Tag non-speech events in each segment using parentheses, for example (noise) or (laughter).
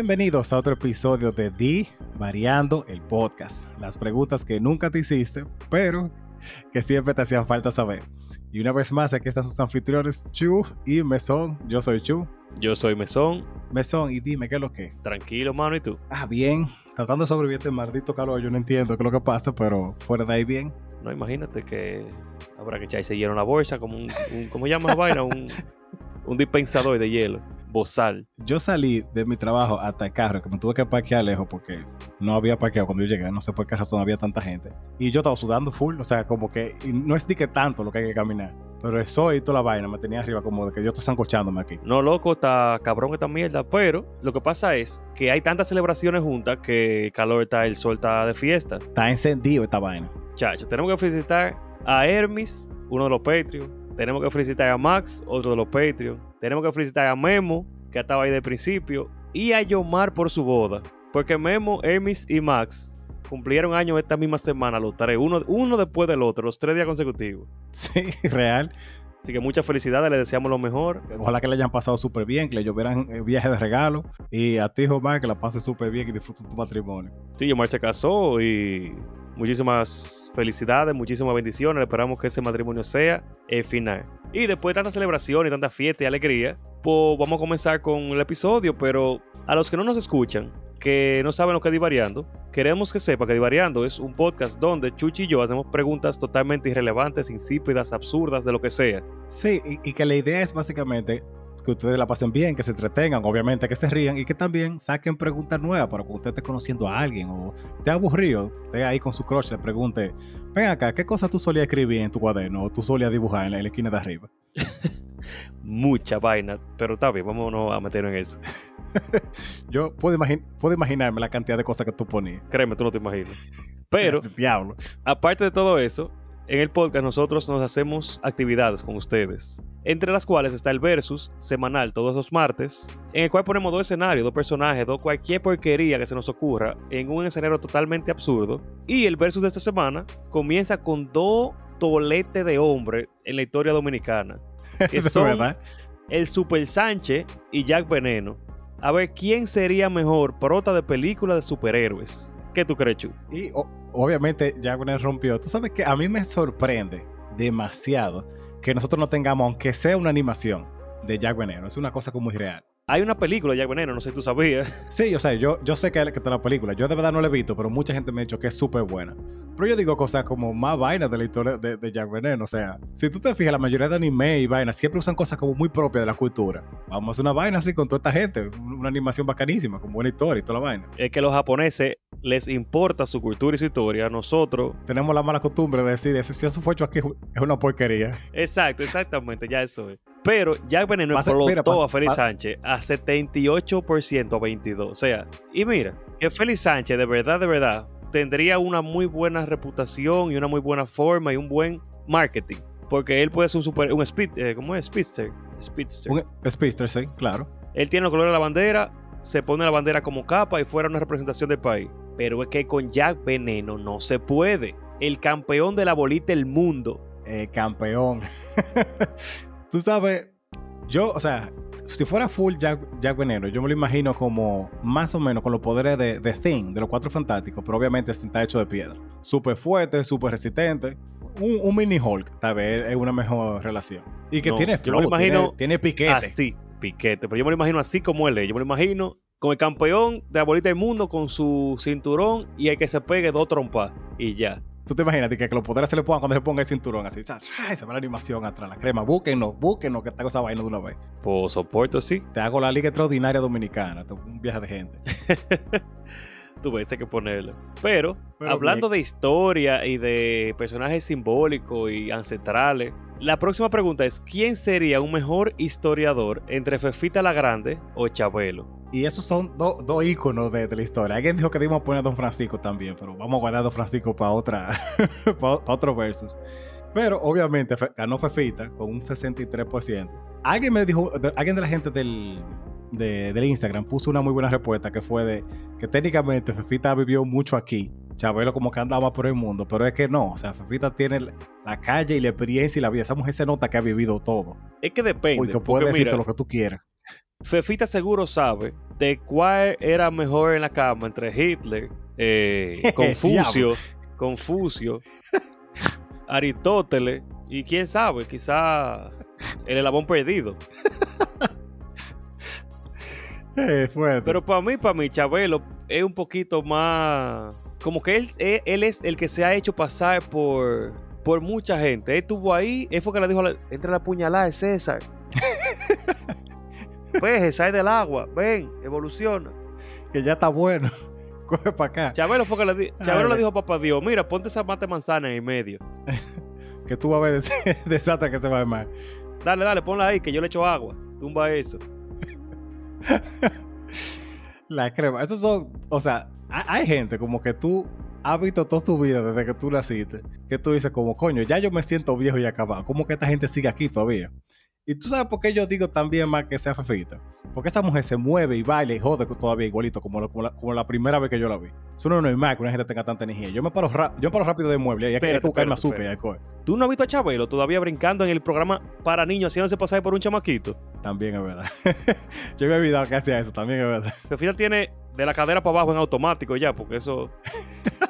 Bienvenidos a otro episodio de Di Variando el Podcast. Las preguntas que nunca te hiciste, pero que siempre te hacían falta saber. Y una vez más, aquí están sus anfitriones, Chu y Mesón. Yo soy Chu. Yo soy Mesón. Mesón, y dime, ¿qué es lo que? Tranquilo, mano, ¿y tú? Ah, bien. Tratando de sobrevivir este maldito calor, yo no entiendo qué es lo que pasa, pero fuera de ahí bien. No, imagínate que habrá que echarse hielo en la bolsa, como un, un ¿cómo vaina? Un, un dispensador de hielo, bozal. Yo salí de mi trabajo hasta el carro, que me tuve que parquear lejos porque no había parqueado cuando yo llegué, no sé por qué razón había tanta gente. Y yo estaba sudando full, o sea, como que no es ni que tanto lo que hay que caminar. Pero eso y toda la vaina me tenía arriba como de que yo estoy zancochándome aquí. No, loco, está cabrón esta mierda, pero lo que pasa es que hay tantas celebraciones juntas que el calor está, el sol está de fiesta. Está encendido esta vaina. Chacho, tenemos que felicitar a Hermes, uno de los Patreon. Tenemos que felicitar a Max, otro de los Patreon. Tenemos que felicitar a Memo, que estaba ahí de principio. Y a Yomar por su boda. Porque Memo, Hermes y Max cumplieron años esta misma semana, los tres, uno, uno después del otro, los tres días consecutivos. Sí, (laughs) real. Así que muchas felicidades, les deseamos lo mejor. Ojalá que le hayan pasado súper bien, que le llovieran eh, viajes de regalo. Y a ti, Omar, que la pases súper bien y disfrutes tu matrimonio. Sí, Yomar se casó y muchísimas felicidades, muchísimas bendiciones. Esperamos que ese matrimonio sea el final. Y después de tanta celebración y tanta fiesta y alegría, pues vamos a comenzar con el episodio. Pero a los que no nos escuchan, que no saben lo que es Divariando, queremos que sepa que Divariando es un podcast donde Chuchi y yo hacemos preguntas totalmente irrelevantes, insípidas, absurdas, de lo que sea. Sí, y, y que la idea es básicamente que ustedes la pasen bien, que se entretengan, obviamente que se rían y que también saquen preguntas nuevas para que usted esté conociendo a alguien o te aburrido, esté ahí con su crush, le pregunte, ven acá, ¿qué cosa tú solías escribir en tu cuaderno o tú solías dibujar en la, en la esquina de arriba? (laughs) Mucha vaina, pero está bien, vámonos a meternos en eso. (laughs) Yo puedo, imagin puedo imaginarme la cantidad de cosas que tú ponías. Créeme, tú no te imaginas. Pero, (laughs) Diablo. aparte de todo eso, en el podcast nosotros nos hacemos actividades con ustedes, entre las cuales está el versus semanal todos los martes, en el cual ponemos dos escenarios, dos personajes, dos cualquier porquería que se nos ocurra en un escenario totalmente absurdo. Y el versus de esta semana comienza con dos toletes de hombre en la historia dominicana, (laughs) que son el Super Sánchez y Jack Veneno. A ver quién sería mejor prota de película de superhéroes. ¿Qué tú crees, Chu? Y o- obviamente él rompió. Tú sabes que a mí me sorprende demasiado que nosotros no tengamos, aunque sea una animación de Veneno. Es una cosa como muy real. Hay una película de Jack Veneno, no sé si tú sabías. Sí, o sea, yo, yo sé que, que está la película. Yo de verdad no la he visto, pero mucha gente me ha dicho que es súper buena. Pero yo digo cosas como más vainas de la historia de, de Jack Veneno. O sea, si tú te fijas, la mayoría de anime y vainas siempre usan cosas como muy propias de la cultura. Vamos a hacer una vaina así con toda esta gente. Una animación bacanísima, con buena historia y toda la vaina. Es que los japoneses les importa su cultura y su historia. Nosotros. Tenemos la mala costumbre de decir, eso, si eso fue hecho aquí es una porquería. Exacto, exactamente, ya eso es. Pero Jack Veneno Pasa- explotó mira, pasa- a Félix Sánchez a 78% a 22. O sea, y mira, que Félix Sánchez de verdad, de verdad, tendría una muy buena reputación y una muy buena forma y un buen marketing. Porque él puede ser un super, un speed, eh, ¿cómo es? Speedster. Speedster. Un Speedster, sí, claro. Él tiene los colores de la bandera, se pone la bandera como capa y fuera una representación del país. Pero es que con Jack Veneno no se puede. El campeón de la bolita del mundo. Eh, campeón. (laughs) Tú sabes, yo, o sea, si fuera full Jack, Jack Veneno, yo me lo imagino como más o menos con los poderes de, de Thing, de los cuatro fantásticos, pero obviamente está hecho de piedra. Súper fuerte, súper resistente. Un, un mini Hulk, tal vez es una mejor relación. Y que No, tiene yo me lo flow, imagino tiene, tiene piquete. Así, piquete. Pero yo me lo imagino así como él es. Yo me lo imagino con el campeón de la bolita del mundo, con su cinturón y el que se pegue dos trompas. Y ya. Tú te imaginas que, que los poderes se le pongan cuando se ponga el cinturón así. se va la animación atrás, la crema. Búsquenlo, búsquenlo, que hago esa vaina de una vez. Pues soporto sí. Te hago la Liga Extraordinaria Dominicana. Un viaje de gente. (laughs) Hay que ponerlo. Pero, Pero hablando de historia y de personajes simbólicos y ancestrales, la próxima pregunta es: ¿quién sería un mejor historiador entre Fefita la Grande o Chabelo? Y esos son do- dos íconos de, la historia. Alguien dijo que debíamos poner a Don Francisco también, pero vamos a guardar a Don Francisco para otra, (laughs) para otro versus. Pero obviamente ganó Fefita con un 63%. Alguien me dijo, alguien de la gente del, de- del Instagram puso una muy buena respuesta que fue de que técnicamente Fefita vivió mucho aquí. Chabelo como que andaba por el mundo, pero es que no, o sea, Fefita tiene la- calle y la experiencia y la vida. Esa mujer se nota que ha vivido todo. Es que depende. Porque porque puede decirte mira, lo que tú quieras. Fefita seguro sabe de cuál era mejor en la cama entre Hitler, eh, (laughs) Confucio, Confucio, Aristóteles y quién sabe, quizá el elabón perdido. (laughs) Eh, fuerte. Pero para mí, para mí, Chabelo es un poquito más. Como que él, él, él es el que se ha hecho pasar por, por mucha gente. Él estuvo ahí, él fue que le dijo: Entra la puñalada, César. (laughs) Pues, sale del agua, ven, evoluciona. Que ya está bueno. (laughs) Coge para acá. Chabelo fue que le, di- Chabelo le dijo a papá Dios: Mira, ponte esa mate manzana en el medio. (laughs) Que tú vas a ver desastre que se va a armar. Dale, dale, ponla ahí, que yo le echo agua. Tumba eso. (laughs) La crema. Esos son. O sea, ha- hay gente como que tú has visto toda tu vida desde que tú naciste. Que tú dices, como, coño, ya yo me siento viejo y acabado. ¿Cómo que esta gente sigue aquí todavía? Y tú sabes por qué yo digo también más que sea fefita. Porque esa mujer se mueve y baila y jode todavía igualito como, la- como la, como la primera vez que yo la vi. Eso no es normal que una gente tenga tanta energía. Yo me paro, ra- yo me paro rápido de mueble y hay, que- buscarme azúcar y alcohol. ¿Tú no has visto a Chabelo todavía brincando en el programa para niños, haciéndose pasar por un chamaquito? También es verdad. (laughs) yo me he olvidado que hacía eso, también es verdad. Fefita tiene de la cadera para abajo en automático ya, porque eso.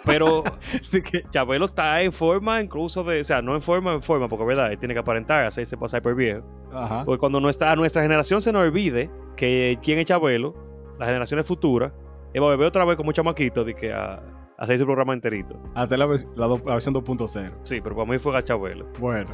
Pero (laughs) Chabelo está en forma, incluso de. O sea, no en forma, en forma, porque verdad, él tiene que aparentar, hacerse pasar por viejo. Ajá. Porque cuando nuestra, a nuestra generación se nos olvide que quién es Chabelo, las generaciones futuras, él va a beber otra vez como chamaquito de que a, a hacer su programa enterito. Hacer la, la do- la versión 2.0. Sí, pero para mí fue a Chabelo. Bueno,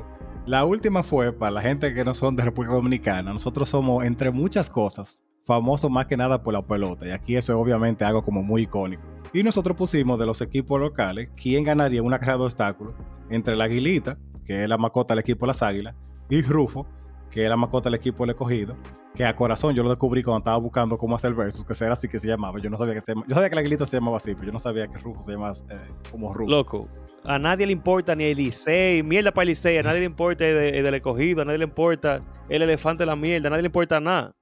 la última fue para la gente que no son de República Dominicana. Nosotros somos, entre muchas cosas, famosos más que nada por la pelota. Y aquí eso es obviamente algo como muy icónico. Y nosotros pusimos de los equipos locales quién ganaría una carrera de obstáculos entre la Aguilita, que es la mascota del equipo de las Águilas, y Rufo, que es la mascota del equipo del escogido. Que a corazón yo lo descubrí cuando estaba buscando cómo hacer versus, que era así que se llamaba. Yo no sabía que se llamaba. Yo sabía que la Aguilita se llamaba así, pero yo no sabía que Rufo se llamaba eh, como Rufo. Loco, a nadie le importa ni el Licey, mierda para el a nadie le importa el, el escogido, a nadie le importa el elefante de la mierda, a nadie le importa nada.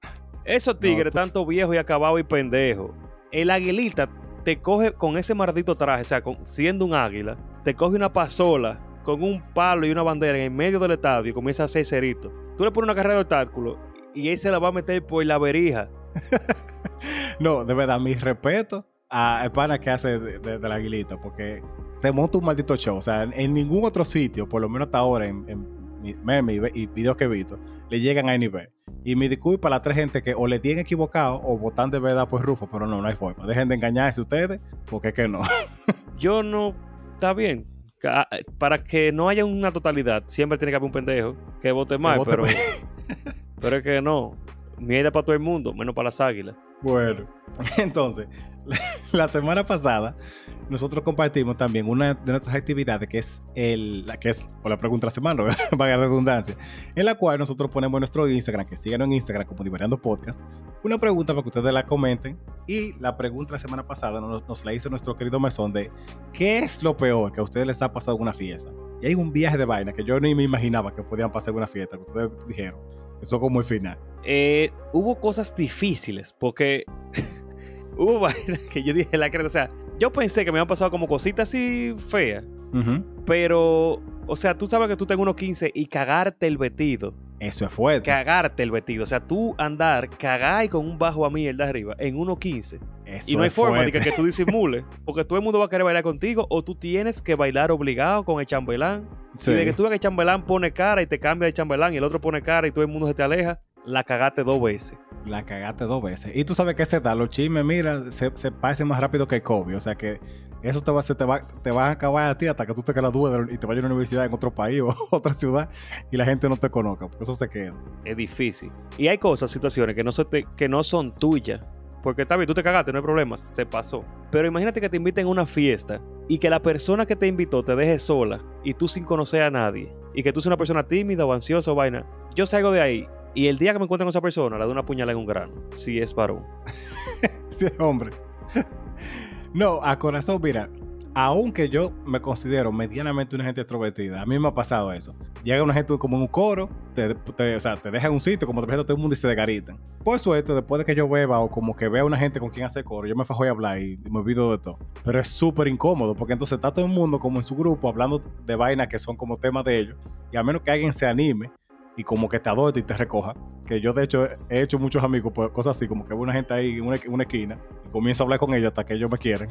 Esos tigres, tú- tanto viejos y acabados y pendejos, el aguilita te coge con ese maldito traje, o sea, con- siendo un águila, te coge una pasola con un palo y una bandera en el medio del estadio y comienza a hacer cerito. Tú le pones una carrera de obstáculos y él se la va a meter por la verija. (laughs) No, de verdad, mi respeto al pana que hace de, de- de la aguilita, porque te monta un maldito show. O sea, en, en ningún otro sitio, por lo menos hasta ahora, en, en memes y, y videos que he visto, le llegan a nivel. Y mi disculpa a las tres gente que o le tienen equivocado o votan de verdad por Rufo, pero no, no hay forma. Dejen de engañarse ustedes, porque es que no. (laughs) Yo no. Está bien. Para que no haya una totalidad, siempre tiene que haber un pendejo que vote mal, vote pero, mal. (laughs) pero es que no. Mierda para todo el mundo, menos para las águilas. Bueno, (laughs) entonces, la semana pasada nosotros compartimos también una de nuestras actividades que es el, la que es, o la pregunta de la semana, (laughs) valga la redundancia, en la cual nosotros ponemos nuestro Instagram, que síganos en Instagram como Divariando Podcast, una pregunta para que ustedes la comenten. Y la pregunta la semana pasada nos, nos la hizo nuestro querido Mesón de ¿qué es lo peor que a ustedes les ha pasado en una fiesta? Y hay un viaje de vaina que yo ni me imaginaba que podían pasar en una fiesta, que ustedes dijeron. Eso como el final. Eh, hubo cosas difíciles, porque (laughs) hubo (laughs) vainas que yo dije la creta. O sea, yo pensé que me habían pasado como cositas así feas, pero, o sea, tú sabes que tú tengas unos 15 y cagarte el vestido. Eso es fuerte. Cagarte el vestido. O sea, tú andar, cagar y con un bajo a mierda arriba en 1.15. Eso Y no hay forma de que, que tú (laughs) disimules. Porque todo el mundo va a querer bailar contigo o tú tienes que bailar obligado con el chambelán. Sí. Y de que tú ves que el chambelán pone cara y te cambia de chambelán y el otro pone cara y todo el mundo se te aleja, la cagaste dos veces. La cagaste dos veces. Y tú sabes que se da, los chismes, mira, se, se pasan más rápido que el COVID. O sea que eso te va, se te va, te va a acabar a ti hasta que tú te de la- y te vayas a una universidad en otro país o (laughs) otra ciudad y la gente no te conozca. Porque eso se queda. Es difícil. Y hay cosas, situaciones que no, son te- que no son tuyas. Porque está bien, tú te cagaste, no hay problema, se pasó. Pero imagínate que te inviten a una fiesta y que la persona que te invitó te deje sola y tú sin conocer a nadie. Y que tú seas una persona tímida o ansiosa o vaina. Yo salgo de ahí y el día que me encuentre con esa persona, le doy una puñalada en un grano. Si es varón. (laughs) Sí, hombre. No, a corazón, mira, aunque yo me considero medianamente una gente extrovertida, a mí me ha pasado eso. Llega una gente como en un coro, te, te- o sea, te deja un sitio, como te presenta todo el mundo y se desgaritan. Por suerte, después de que yo beba o como que vea una gente con quien hacer coro, yo me fajo a hablar y, y me olvido de todo. Pero es súper incómodo, porque entonces está todo el mundo como en su grupo hablando de vainas que son como temas de ellos, y a menos que alguien se anime y como que te adopte y te recoja. Que yo, de hecho, he hecho muchos amigos por cosas así, como que una gente ahí en una, una esquina y comienzo a hablar con ellos hasta que ellos me quieren.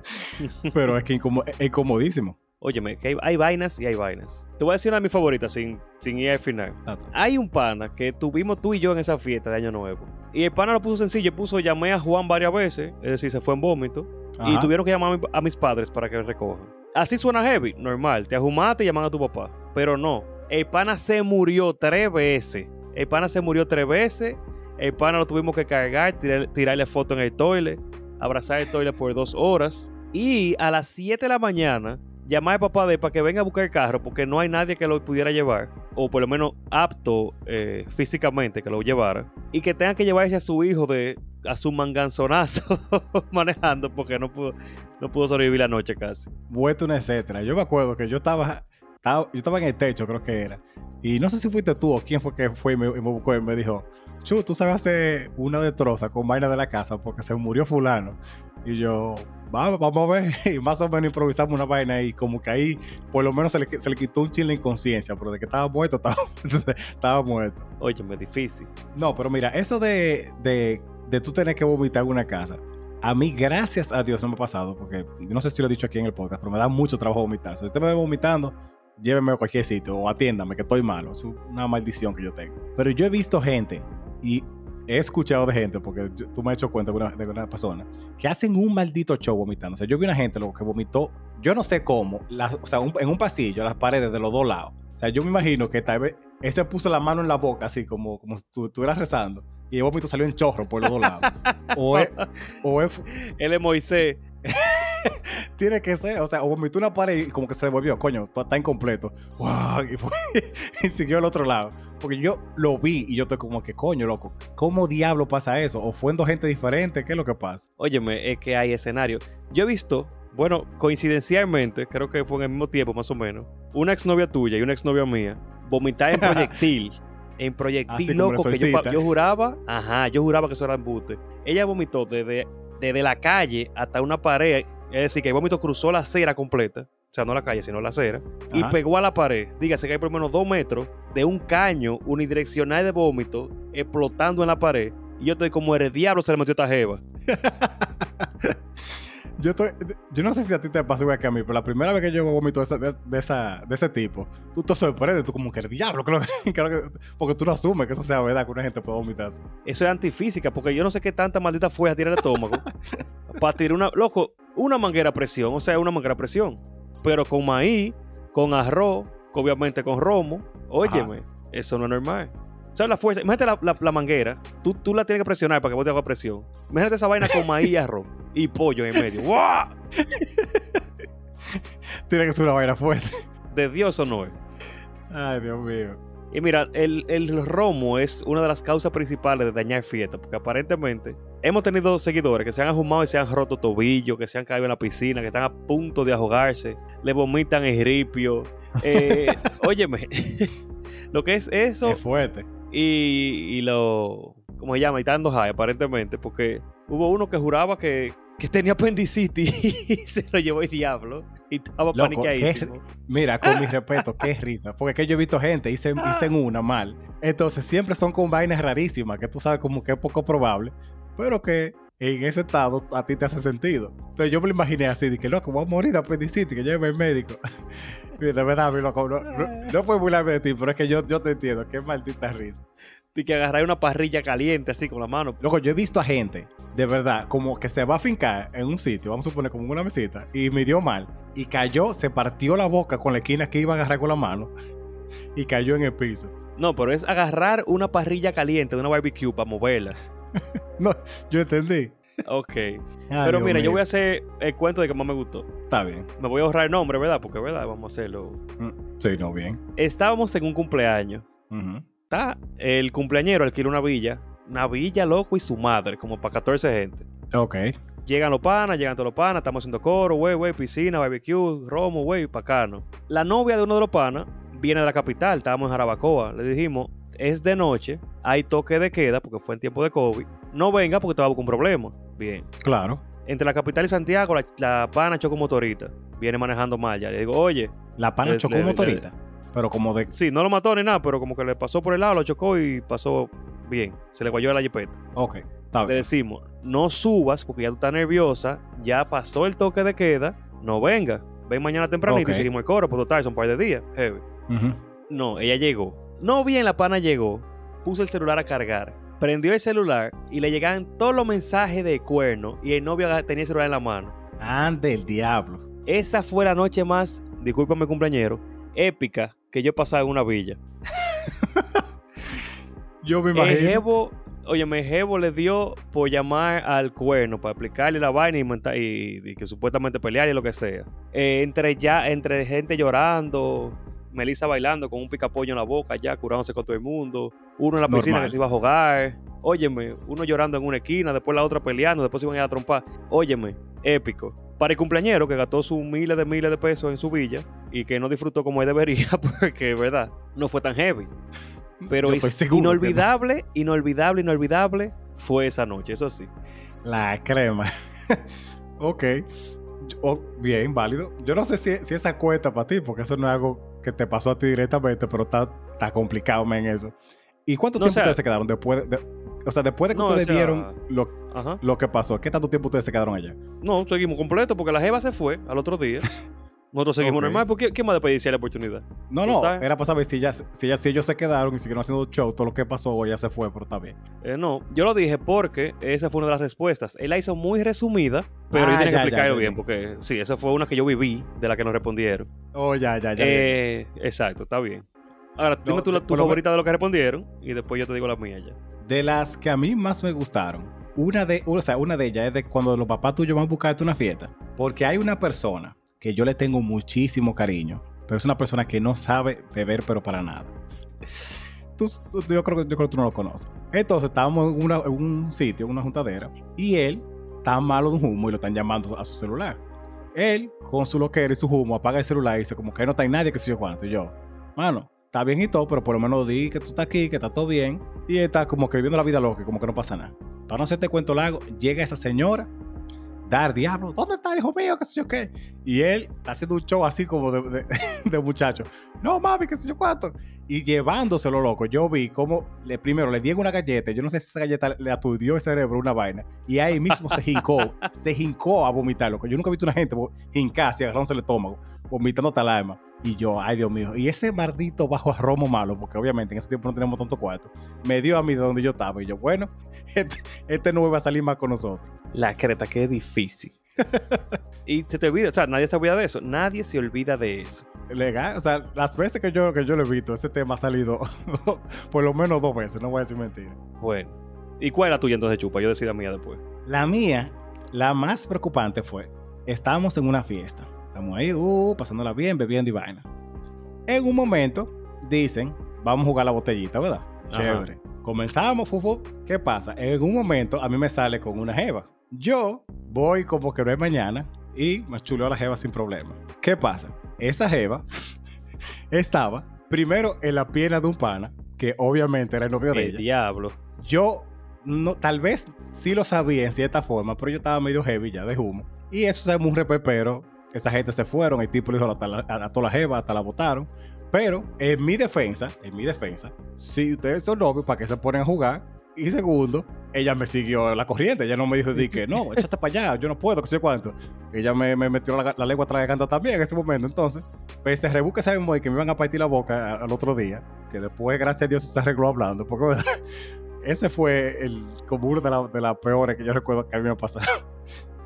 (laughs) Pero es que es incomodísimo. Óyeme, que hay, vainas y hay vainas. Te voy a decir una de mis favoritas sin, sin ir al final. Hay un pana que tuvimos tú y yo en esa fiesta de Año Nuevo. Y el pana lo puso sencillo, puso llamé a Juan varias veces, es decir, se fue en vómito. Y tuvieron que llamar a, mis padres para que me recojan. Así suena heavy, normal. Te ajumaste y llaman a tu papá. Pero no. El pana se murió tres veces. El pana se murió tres veces. El pana lo tuvimos que cargar, tirarle foto en el toilet, abrazar el toilet por dos horas. Y a las 7 de la mañana llamar al papá de para que venga a buscar el carro porque no hay nadie que lo pudiera llevar o por lo menos apto eh, físicamente que lo llevara y que tenga que llevarse a su hijo de a su manganzonazo (laughs) manejando porque no pudo no pudo sobrevivir la noche casi. Vuelto una etcétera. Yo me acuerdo que yo estaba, yo estaba en el techo creo que era y no sé si fuiste tú o quién fue que fue y me, buscó y me dijo, Chu, tú sabes hacer una destroza con vaina de la casa porque se murió fulano. Y yo, vamos, vamos a ver. (laughs) Y más o menos improvisamos una vaina y como que ahí por lo menos se le, se le quitó un chile inconsciencia, pero de que estaba muerto, (laughs) estaba, estaba muerto. Oye, es difícil. No, pero mira, eso de, de, de tú tener que vomitar una casa. A mí, gracias a Dios, no me ha pasado, porque no sé si lo he dicho aquí en el podcast, pero me da mucho trabajo vomitar. Si usted me ve vomitando, lléveme a cualquier sitio o atiéndame que estoy malo. Es una maldición que yo tengo. Pero yo he visto gente y he escuchado de gente, porque tú me has hecho cuenta de una, de una, persona, que hacen un maldito show vomitando. O sea, yo vi una gente lo que vomitó, yo no sé cómo, o sea, en un pasillo, las paredes de los dos lados. O sea, yo me imagino que tal vez ese puso la mano en la boca, así como, como si tú estuvieras rezando, y el vómito salió en chorro por los dos lados. (laughs) o es, o es, Él es Moisés. (laughs) (laughs) Tiene que ser, o sea, o vomitó una pared y como que se devolvió, coño, está incompleto. Y, fue, (laughs) y siguió al otro lado. Porque yo lo vi y yo estoy como que, coño, loco, ¿cómo diablo pasa eso? ¿O fue en dos gente diferente? ¿Qué es lo que pasa? Óyeme, es que hay escenario. Yo he visto, bueno, coincidencialmente, creo que fue en el mismo tiempo más o menos, una exnovia tuya y una exnovia mía vomitar en (laughs) proyectil. en proyectil loco que yo, yo, juraba, ajá, yo juraba que eso era embuste. Ella vomitó desde, desde la calle hasta una pared es decir, que el vómito cruzó la acera completa, o sea, no la calle, sino la acera, y pegó a la pared. Dígase que hay por lo menos dos metros de un caño unidireccional de vómito explotando en la pared. Y yo estoy como el diablo se le metió esta jeva. (laughs) yo, estoy, yo no sé si a ti te pasó igual que a mí, pero la primera vez que yo vomito de, esa, de, esa, de ese tipo, tú te sorprendes, tú como que el diablo, (laughs) porque tú no asumes que eso sea verdad, que una gente puede vomitar así. Eso es antifísica, porque yo no sé qué tanta maldita fue a tirar el estómago (laughs) para tirar una. Loco, una manguera a presión, o sea, una manguera a presión, pero con maíz, con arroz, obviamente con romo. Óyeme, eso no es normal. Sea, la fuerza, imagínate la, manguera, tú, tú, la tienes que presionar para que vos te hagas presión. Imagínate esa vaina con maíz y arroz y pollo en medio. ¡Wow! (laughs) Tiene que ser una vaina fuerte. De Dios o no es. Ay, Dios mío. Y mira, el, el, romo es una de las causas principales de dañar fiesta, porque aparentemente hemos tenido seguidores que se han ajumado y se han roto tobillos, que se han caído en la piscina, que están a punto de ahogarse, le vomitan el ripio. Eh, (laughs) óyeme, (laughs) lo que es eso. Es fuerte. Y, y lo. ¿Cómo se llama? Y dando high, aparentemente, porque hubo uno que juraba que, que tenía apendicitis (laughs) y se lo llevó el diablo y estaba paniqueadísimo. mira, con mi respeto, qué risa. Porque que yo he visto gente, hice, en una mal. Entonces siempre son con vainas rarísimas que tú sabes como que es poco probable, pero que en ese estado a ti te hace sentido. Entonces yo me lo imaginé así, de que loco, voy a morir de apendicitis, que lleve el médico. (laughs) de verdad, mi loco, no, no, no puedo burlarme de ti, pero es que yo, yo te entiendo, qué maldita risa y que agarrar una parrilla caliente así con la mano. Loco, yo he visto a gente, de verdad, como que se va a fincar en un sitio, vamos a suponer como una mesita, y me dio mal, y cayó, se partió la boca con la esquina que iba a agarrar con la mano, (laughs) y cayó en el piso. No, pero es agarrar una parrilla caliente de una barbecue para moverla. (laughs) no, yo entendí. Ok. (laughs) pero mira, yo voy a hacer el cuento de que más me gustó. Está bien. Me voy a ahorrar el nombre, ¿verdad? Porque, ¿verdad? Vamos a hacerlo. Mm, sí, no, bien. Estábamos en un cumpleaños el cumpleañero alquila una villa, una villa loco y su madre, como para 14 gente. Ok. Llegan los panas, llegan todos los panas, estamos haciendo coro, güey, güey, piscina, barbecue, romo, güey, bacano. La novia de uno de los panas viene de la capital, estábamos en Jarabacoa. Le dijimos, es de noche, hay toque de queda porque fue en tiempo de COVID. No venga porque te va a buscar un problema. Bien. Claro. Entre la capital y Santiago, la, pana chocó motorita. Viene manejando mal ya. Le digo, oye. La pana chocó motorita. Pero como de. Sí, no lo mató ni nada, pero como que le pasó por el lado, lo chocó y pasó bien. Se le guayó la jipeta. Ok, está Le bien. decimos, no subas porque ya tú estás nerviosa, ya pasó el toque de queda, no venga. Ven mañana tempranito y Ok. seguimos el coro, pues total, son un par de días. heavy. No, ella llegó. No bien la pana llegó, puso el celular a cargar, prendió el celular y le llegaban todos los mensajes de cuerno y el novio tenía el celular en la mano. Ande el diablo. Esa fue la noche más, discúlpame cumpleañero, épica que yo he pasado en una villa. (laughs) Yo me El imagino. jevo, oye, el jevo le dio por llamar al cuerno para explicarle la vaina y, monta- y- y que supuestamente pelear y lo que sea. Eh, entre ya, entre gente llorando, Melissa bailando con un picapollo en la boca, ya curándose con todo el mundo, uno en la piscina Normal. que se iba a jugar, óyeme, uno llorando en una esquina, después la otra peleando, después se iban a ir a trompar, óyeme, épico. Para el cumpleañero que gastó sus miles de miles de pesos en su villa y que no disfrutó como él debería, (laughs) porque, verdad, no fue tan heavy. Pero es no. inolvidable, inolvidable, inolvidable fue esa noche, eso sí. La crema. (laughs) ok. Oh, bien, válido. Yo no sé si, si esa cuenta para ti, porque eso no es algo que te pasó a ti directamente, pero está, está complicado, men, eso. ¿Y cuánto No, tiempo o sea- ustedes se quedaron después de, de- o sea, después de que No, o ustedes sea- vieron lo, lo que pasó, ¿qué tanto tiempo ustedes se quedaron allá? No, seguimos completo porque la Jeva se fue al otro día. (laughs) Nosotros seguimos normal. porque ¿Qué más desperdiciar la oportunidad? No, no, era para saber si, ya, si, ya, si ellos se quedaron y siguieron haciendo show, todo lo que pasó ya se fue, pero está bien. Eh, no, yo lo dije porque esa fue una de las respuestas. Él la hizo muy resumida, pero Ah, yo tenía ya, que explicarlo bien porque sí, esa fue una que yo viví de la que nos respondieron. Oh, ya, ya, ya. ya. Eh, exacto, está bien. Ahora, dime No, tú la, de- tu favorita de lo que respondieron y después yo te digo la mía ya. De las que a mí más me gustaron, una de, o sea, una de ellas es de cuando los papás tuyos van a buscarte una fiesta. Porque hay una persona que yo le tengo muchísimo cariño, pero es una persona que no sabe beber, pero para nada. Tú- tú- yo, creo, que- tú no lo conoces. Entonces estábamos en, un sitio, en una juntadera, y él está malo de un humo y lo están llamando a su celular. Él, con su loquera y su humo, apaga el celular y dice como que no está nadie, que sé yo cuánto. Y yo, mano, está bien y todo, pero por lo menos di que tú estás aquí, que está todo bien. Y está como que viviendo la vida loca, como que no pasa nada. Para no hacerte cuento largo, llega esa señora, dar diablo, ¿dónde está el hijo mío? ¿Qué sé yo qué? Y él haciendo un show así como de, de, (laughs) de muchacho. No, mami, qué sé yo cuánto. Y llevándoselo loco, yo vi como le, primero le dieron una galleta, yo no sé si esa galleta le aturdió el cerebro una vaina, y ahí mismo se jincó, (laughs) se jincó a vomitar, loco. Yo nunca he visto una gente vo- jincarse, agarrándose el estómago, vomitando hasta el alma. Y yo, ay Dios mío, y ese maldito bajo a romo malo, porque obviamente en ese tiempo no teníamos tanto cuarto, me dio a mí de donde yo estaba. Y yo, bueno, (laughs) este, este no iba a salir más con nosotros. La creta, que difícil. (laughs) y se te olvida, o sea, nadie se olvida de eso. Nadie se olvida de eso. Legal, o sea, las veces que yo, que yo lo he visto, este tema ha salido (laughs) por lo menos dos veces, no voy a decir mentira. Bueno. ¿Y cuál es la tuya entonces, Chupa? Yo decido la mía después. La mía, la más preocupante fue, estábamos en una fiesta, estamos ahí, uh, pasándola bien, bebiendo y vaina. En un momento, dicen, vamos a jugar la botellita, ¿verdad? Ajá. Chévere. Comenzamos, fufu. ¿Qué pasa? En un momento, a mí me sale con una jeva. Yo voy como que no es mañana y me chuleo a la jeva sin problema. ¿Qué pasa? Esa jeva (laughs) estaba primero en la pierna de un pana, que obviamente era el novio de El ella diablo. yo no, tal vez sí lo sabía en cierta forma, pero yo estaba medio heavy ya de humo. Y eso se un repepero. Esa gente se fueron, el tipo le dijo a, la- a, a toda la jeva, hasta la botaron. Pero en mi defensa, en mi defensa, si ustedes son novios, ¿para qué se ponen a jugar? Y segundo, ella me siguió la corriente. Ella no me dijo di que no, échate para allá, yo no puedo, que sé cuánto. Ella me, me metió la, la lengua atrás de canta también en ese momento. Entonces, pese a rebusque ese y que me iban a partir la boca a- al otro día, que después, gracias a Dios, se arregló hablando. Porque ¿verdad? (laughs) ese fue el, como una de, la- de las peores que yo recuerdo que a mí me pasaron.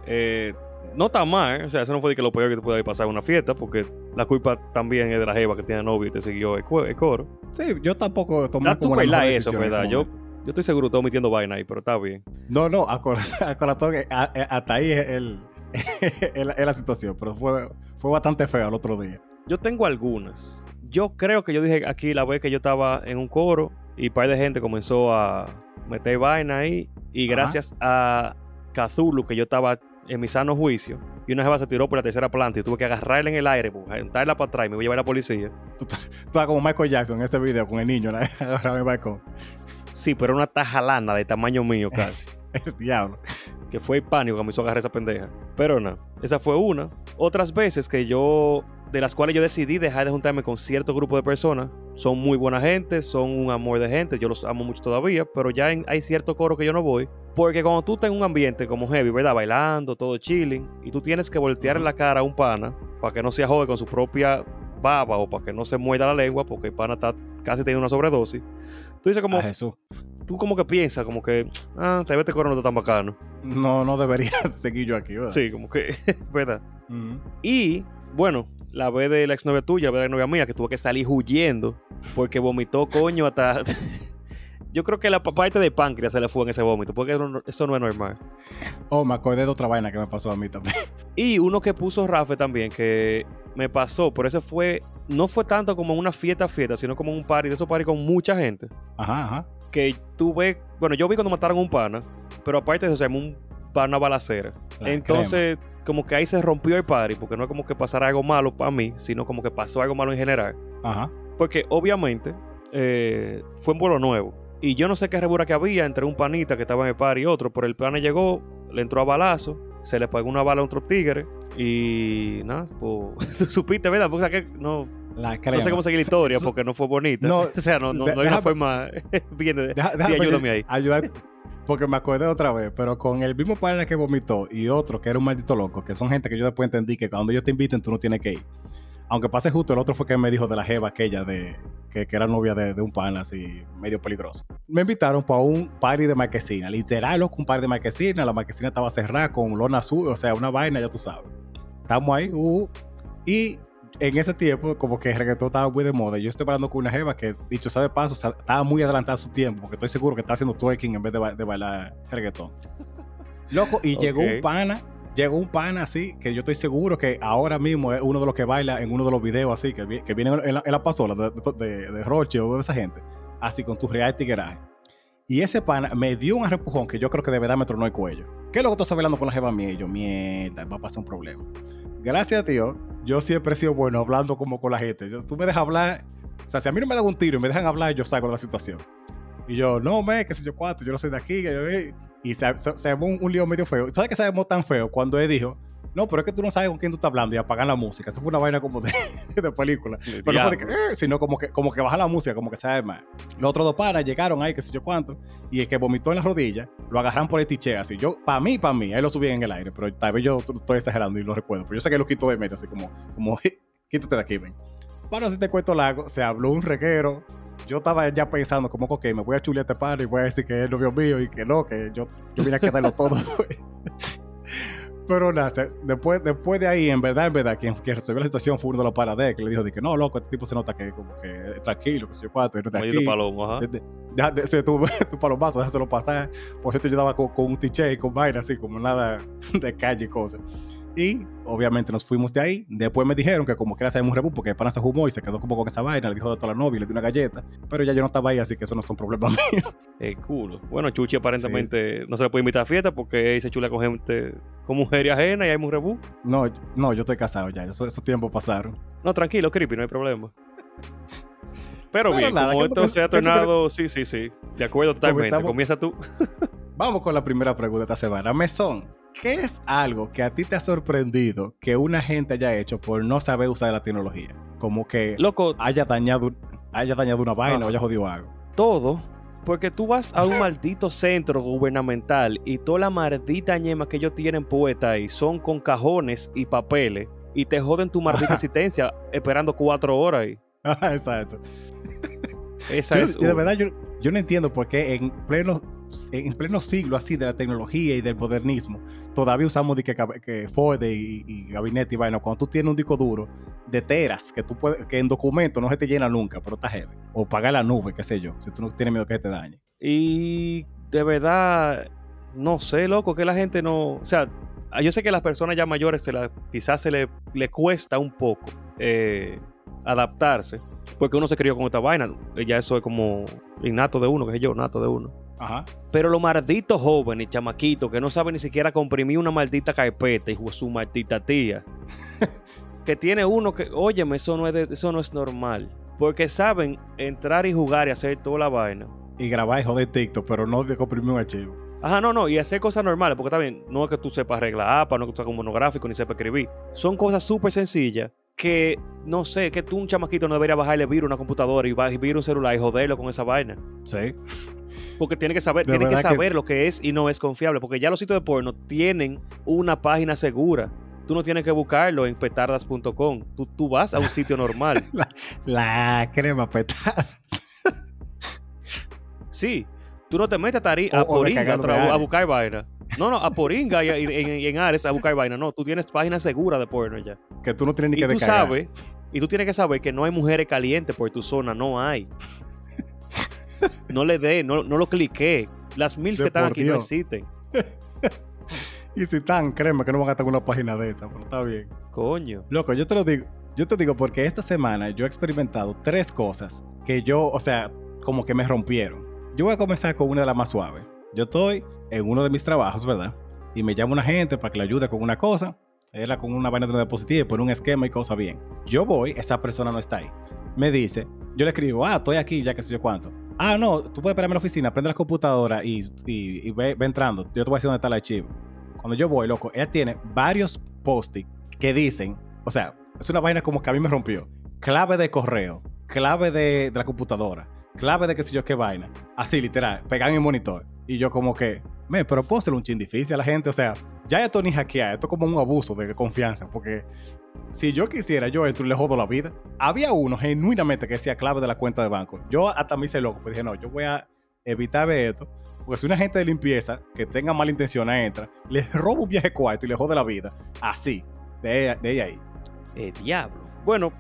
Eh, no está mal, o sea, eso no fue de que lo peor que te puede pasar en una fiesta, porque la culpa también es de la jeva que tiene novio y te siguió el, el coro. Sí, yo tampoco tomé tu como la mejor eso, ¿verdad? Yo, yo estoy seguro que estoy metiendo vaina ahí, pero está bien. No, no, a corazón, (laughs) a corazón, eh, a- eh, hasta ahí es, el, (laughs) es la, la situación, pero fue, fue bastante feo el otro día. Yo tengo algunas. Yo creo que yo dije aquí la vez que yo estaba en un coro y un par de gente comenzó a meter vaina ahí. Y Ajá. gracias a Kazulu, que yo estaba en mi sano juicio, y una jeva se tiró por la tercera planta y tuve que agarrarla en el aire, pues, juntarla para atrás y me voy a llevar a la policía. Tú estabas como Michael Jackson en ese video con el niño agarrado (laughs) en el balcón. Sí, pero una tajalana de tamaño mío casi. (laughs) El diablo. que fue el pánico que me hizo agarrar esa pendeja. Pero no, esa fue una. otras veces que yo, de las cuales yo decidí dejar de juntarme con cierto grupo de personas, son muy buena gente, son un amor de gente, yo los amo mucho todavía, pero ya en- hay cierto coro que yo no voy, porque cuando tú estás en un ambiente como heavy, ¿verdad? Bailando, todo chilling, y tú tienes que voltear la cara a un pana para que no se jode con su propia baba o para que no se muerda la lengua, porque el pana está casi teniendo una sobredosis. Tú dices como, A Jesús. tú como que piensas, como que, ah, tal vez este coro no está tan bacano. No, no debería (laughs) seguir yo aquí, ¿verdad? Sí, como que, (laughs) ¿verdad? Ujú. Y, bueno, la vez de la exnovia tuya, vez de la novia mía, que tuvo que salir huyendo porque vomitó coño hasta... (laughs) Yo creo que la pa- parte de páncreas se le fue en ese vómito, porque eso no- es normal. Oh, me acordé de otra vaina que me pasó a mí también. (laughs) Y uno que puso Rafe también, que me pasó, pero ese fue, no fue tanto como una fiesta fiesta, sino como un party, de esos party con mucha gente, Ajá, ajá. que tú ves, bueno, yo vi cuando mataron a un pana, pero aparte de eso, se armó un pana balacera. La Entonces, como que ahí se rompió el party, porque no es como que pasara algo malo para mí, sino como que pasó algo malo en general. Ajá. Porque obviamente eh, fue un vuelo nuevo. Y yo no sé qué rebura que había entre un panita que estaba en el par y otro, pero el pana llegó, le entró a balazo, se le pegó una bala a otro tigre y nada, pues (laughs) supiste, ¿verdad? Porque o sea, que no, La no sé cómo seguir la historia (laughs) porque no fue bonita. No, (laughs) o sea, no, no, no hay una forma bien de... Deja- sí, déjame ayúdame ahí. Ayudar, porque me acordé otra vez, pero con el mismo pana que vomitó y otro que era un maldito loco, que son gente que yo después entendí que cuando ellos te inviten tú no tienes que ir. Aunque pase justo, el otro fue que me dijo de la jeva aquella de que, era novia de, un pana así medio peligroso. Me invitaron para un party de marquesina, literal, loco, un party de marquesina. La marquesina estaba cerrada con lona azul, o sea, una vaina, ya tú sabes. Estamos ahí, uh, y en ese tiempo, como que el reggaetón estaba muy de moda. Yo estoy hablando con una jeva que, dicho sea de paso, o sea, estaba muy adelantada a su tiempo, porque estoy seguro que está haciendo twerking en vez de, ba- de bailar reggaetón. Loco, y llegó un pana, llegó un pana así, que yo estoy seguro que ahora mismo es uno de los que baila en uno de los videos así, que, vi- que vienen en la, en la pasola de, de, de Roche o de esa gente, así con tu real tigueraje. Y ese pana me dio un arrepujón que yo creo que de verdad me tronó el cuello. ¿Qué es lo que tú estás hablando con la jeva mía? Y yo, mierda, va a pasar un problema. Gracias a Dios, yo siempre he sido bueno hablando como con la gente. Tú me dejas hablar, o sea, si a mí no me dan un tiro y me dejan hablar, yo salgo de la situación. Y yo, no, me, qué sé yo cuánto, yo no soy de aquí. que yo- eh". Y se, se, un lío medio feo. ¿Sabes qué se armó tan feo? Cuando él dijo, no, pero es que tú no sabes con quién tú estás hablando y apagan la música. Eso fue una vaina como de, (laughs) de película. Pero no fue de que, sino como que, como que baja la música, como que se arma. Los otros dos panas llegaron ahí, qué sé yo cuánto, y el que vomitó en la rodilla, lo agarran por el tiche así. Yo, para mí, para mí, ahí lo subían en el aire, pero tal vez yo estoy exagerando y lo recuerdo. Pero yo sé que lo quito de medio, así como, como (laughs) quítate de aquí, ven. Para si te cuento largo, se habló un reguero. Yo estaba ya pensando, como, ok, me voy a chulear a este pana y voy a decir que es novio mío y que no, que yo, yo vine a quedarlo todo. (laughs) Pero nada, después, después de ahí, en verdad, en verdad, quien, quien resolvió la situación fue uno de los paradex que le dijo de que no, loco, este tipo se nota que como que tranquilo, que sé yo cuánto, eres de aquí. palomo, ajá. De- de- deja de- se tu, (laughs) tu palomazo, déjaselo pasar. Por cierto, yo estaba con, con un tiche y con vaina así, como nada (laughs) de calle y cosas. Y obviamente nos fuimos de ahí. Después me dijeron que como que era un rebú porque el pana se fumó y se quedó como con esa vaina, le dijo de toda la novia y le dio una galleta. Pero ya yo no estaba ahí, así que eso no es un problema (laughs) mío. El culo. Bueno, Chuchi aparentemente no se le puede invitar a fiesta porque ahí se chula con gente, con mujeres ajenas y hay un rebú. No, no, yo estoy casado ya, eso- esos tiempos pasaron. No, tranquilo, creepy, no hay problema. (laughs) Pero, Pero bien, nada, como ¿qué tú esto se ha tornado, sí, sí, sí. De acuerdo totalmente. Comienza tú. (laughs) Vamos con la primera pregunta de esta semana. Mesón, ¿qué es algo que a ti te ha sorprendido que una gente haya hecho por no saber usar la tecnología? Como que Loco, haya dañado, haya dañado una vaina o haya jodido algo. todo. Porque tú vas a un (laughs) maldito centro gubernamental y toda la maldita ñema que ellos tienen puesta ahí son con cajones y papeles y te joden tu maldita (laughs) existencia esperando cuatro horas ahí. (laughs) Exacto. Esa Yo- es. y de verdad, yo, yo no entiendo por qué en pleno, en pleno siglo así de la tecnología y del modernismo, todavía usamos de que, folder y, y gabinete y vaina. Cuando tú tienes un disco duro de teras que tú puedes, que en documento no se te llena nunca, pero está heavy. O pagar la nube, qué sé yo, si tú no tienes miedo que te dañe. Y de verdad, no sé, loco, que la gente no. O sea, yo sé que a las personas ya mayores se la- quizás se le, le cuesta un poco eh, adaptarse, porque uno se crió con esta vaina. Ya eso es como innato de uno, que sé yo, nato de uno. Ajá. Pero los malditos jóvenes, chamaquitos, que no saben ni siquiera comprimir una maldita carpeta, hijo de su maldita tía. (laughs) que tiene uno que, óyeme, eso no es, de- eso no es normal. Porque saben entrar y jugar y hacer toda la vaina. Y grabar y joder TikTok, pero no de comprimir un archivo. Ajá, no, no, y hacer cosas normales, porque también no es que tú sepas arreglar APA, no es que tú hagas un monográfico, ni sepas escribir. Son cosas súper sencillas que, no sé, que tú un chamaquito no debería bajarle virus a una computadora y va- y vir un celular y joderlo con esa vaina. Sí. Porque tiene que saber, tiene que saber lo que es y no es confiable. Porque ya los sitios de porno tienen una página segura. Tú no tienes que buscarlo en petardas.com. Tú, tú vas a un sitio normal. (laughs) La crema petada. Sí. Tú no te metes a, tari- O- a Poringa a, buscar vaina. No, no, a Poringa y, en, en Ares a buscar vaina. No, tú tienes página segura de porno ya. Que tú no tienes ni Y que tú descargar. sabes, y tú tienes que saber que no hay mujeres calientes por tu zona, no hay. No le dé, no, no lo cliqué. Las mil que están aquí no existen. (laughs) Y si están, créeme que no van a estar en una página de esa, pero está bien. Coño. Loco, yo te lo digo. Yo te digo porque esta semana yo he experimentado tres cosas que yo, o sea, como que me rompieron. Yo voy a comenzar con una de las más suaves. Yo estoy en uno de mis trabajos, ¿verdad? Y me llama una gente para que le ayude con una cosa. Era con una vaina de una diapositiva y por un esquema y cosa bien. Yo voy, esa persona no está ahí. Me dice, yo le escribo, ah, estoy aquí, ya que sé yo cuánto. Ah, no, tú puedes esperarme en la oficina, prende la computadora y, y, y ve, ve entrando. Yo te voy a decir dónde está el archivo. Cuando yo voy, loco, ella tiene varios post-it que dicen, o sea, es una vaina como que a mí me rompió. Clave de correo, clave de, de la computadora, clave de qué sé yo qué vaina. Así, literal, pegan en el monitor. Y yo como que, me, hacerle un chin difícil a la gente. O sea, ya esto ni hackear, esto es como un abuso de confianza. Porque si yo quisiera, yo entro y le jodo la vida. Había uno genuinamente que decía clave de la cuenta de banco. Yo hasta me hice loco, pues dije, no, yo voy a evitar ver esto. Porque si una gente de limpieza que tenga mala intención entra, le roba un viaje cuarto y le jode la vida. Así, de de ahí. Eh, diablo. Bueno,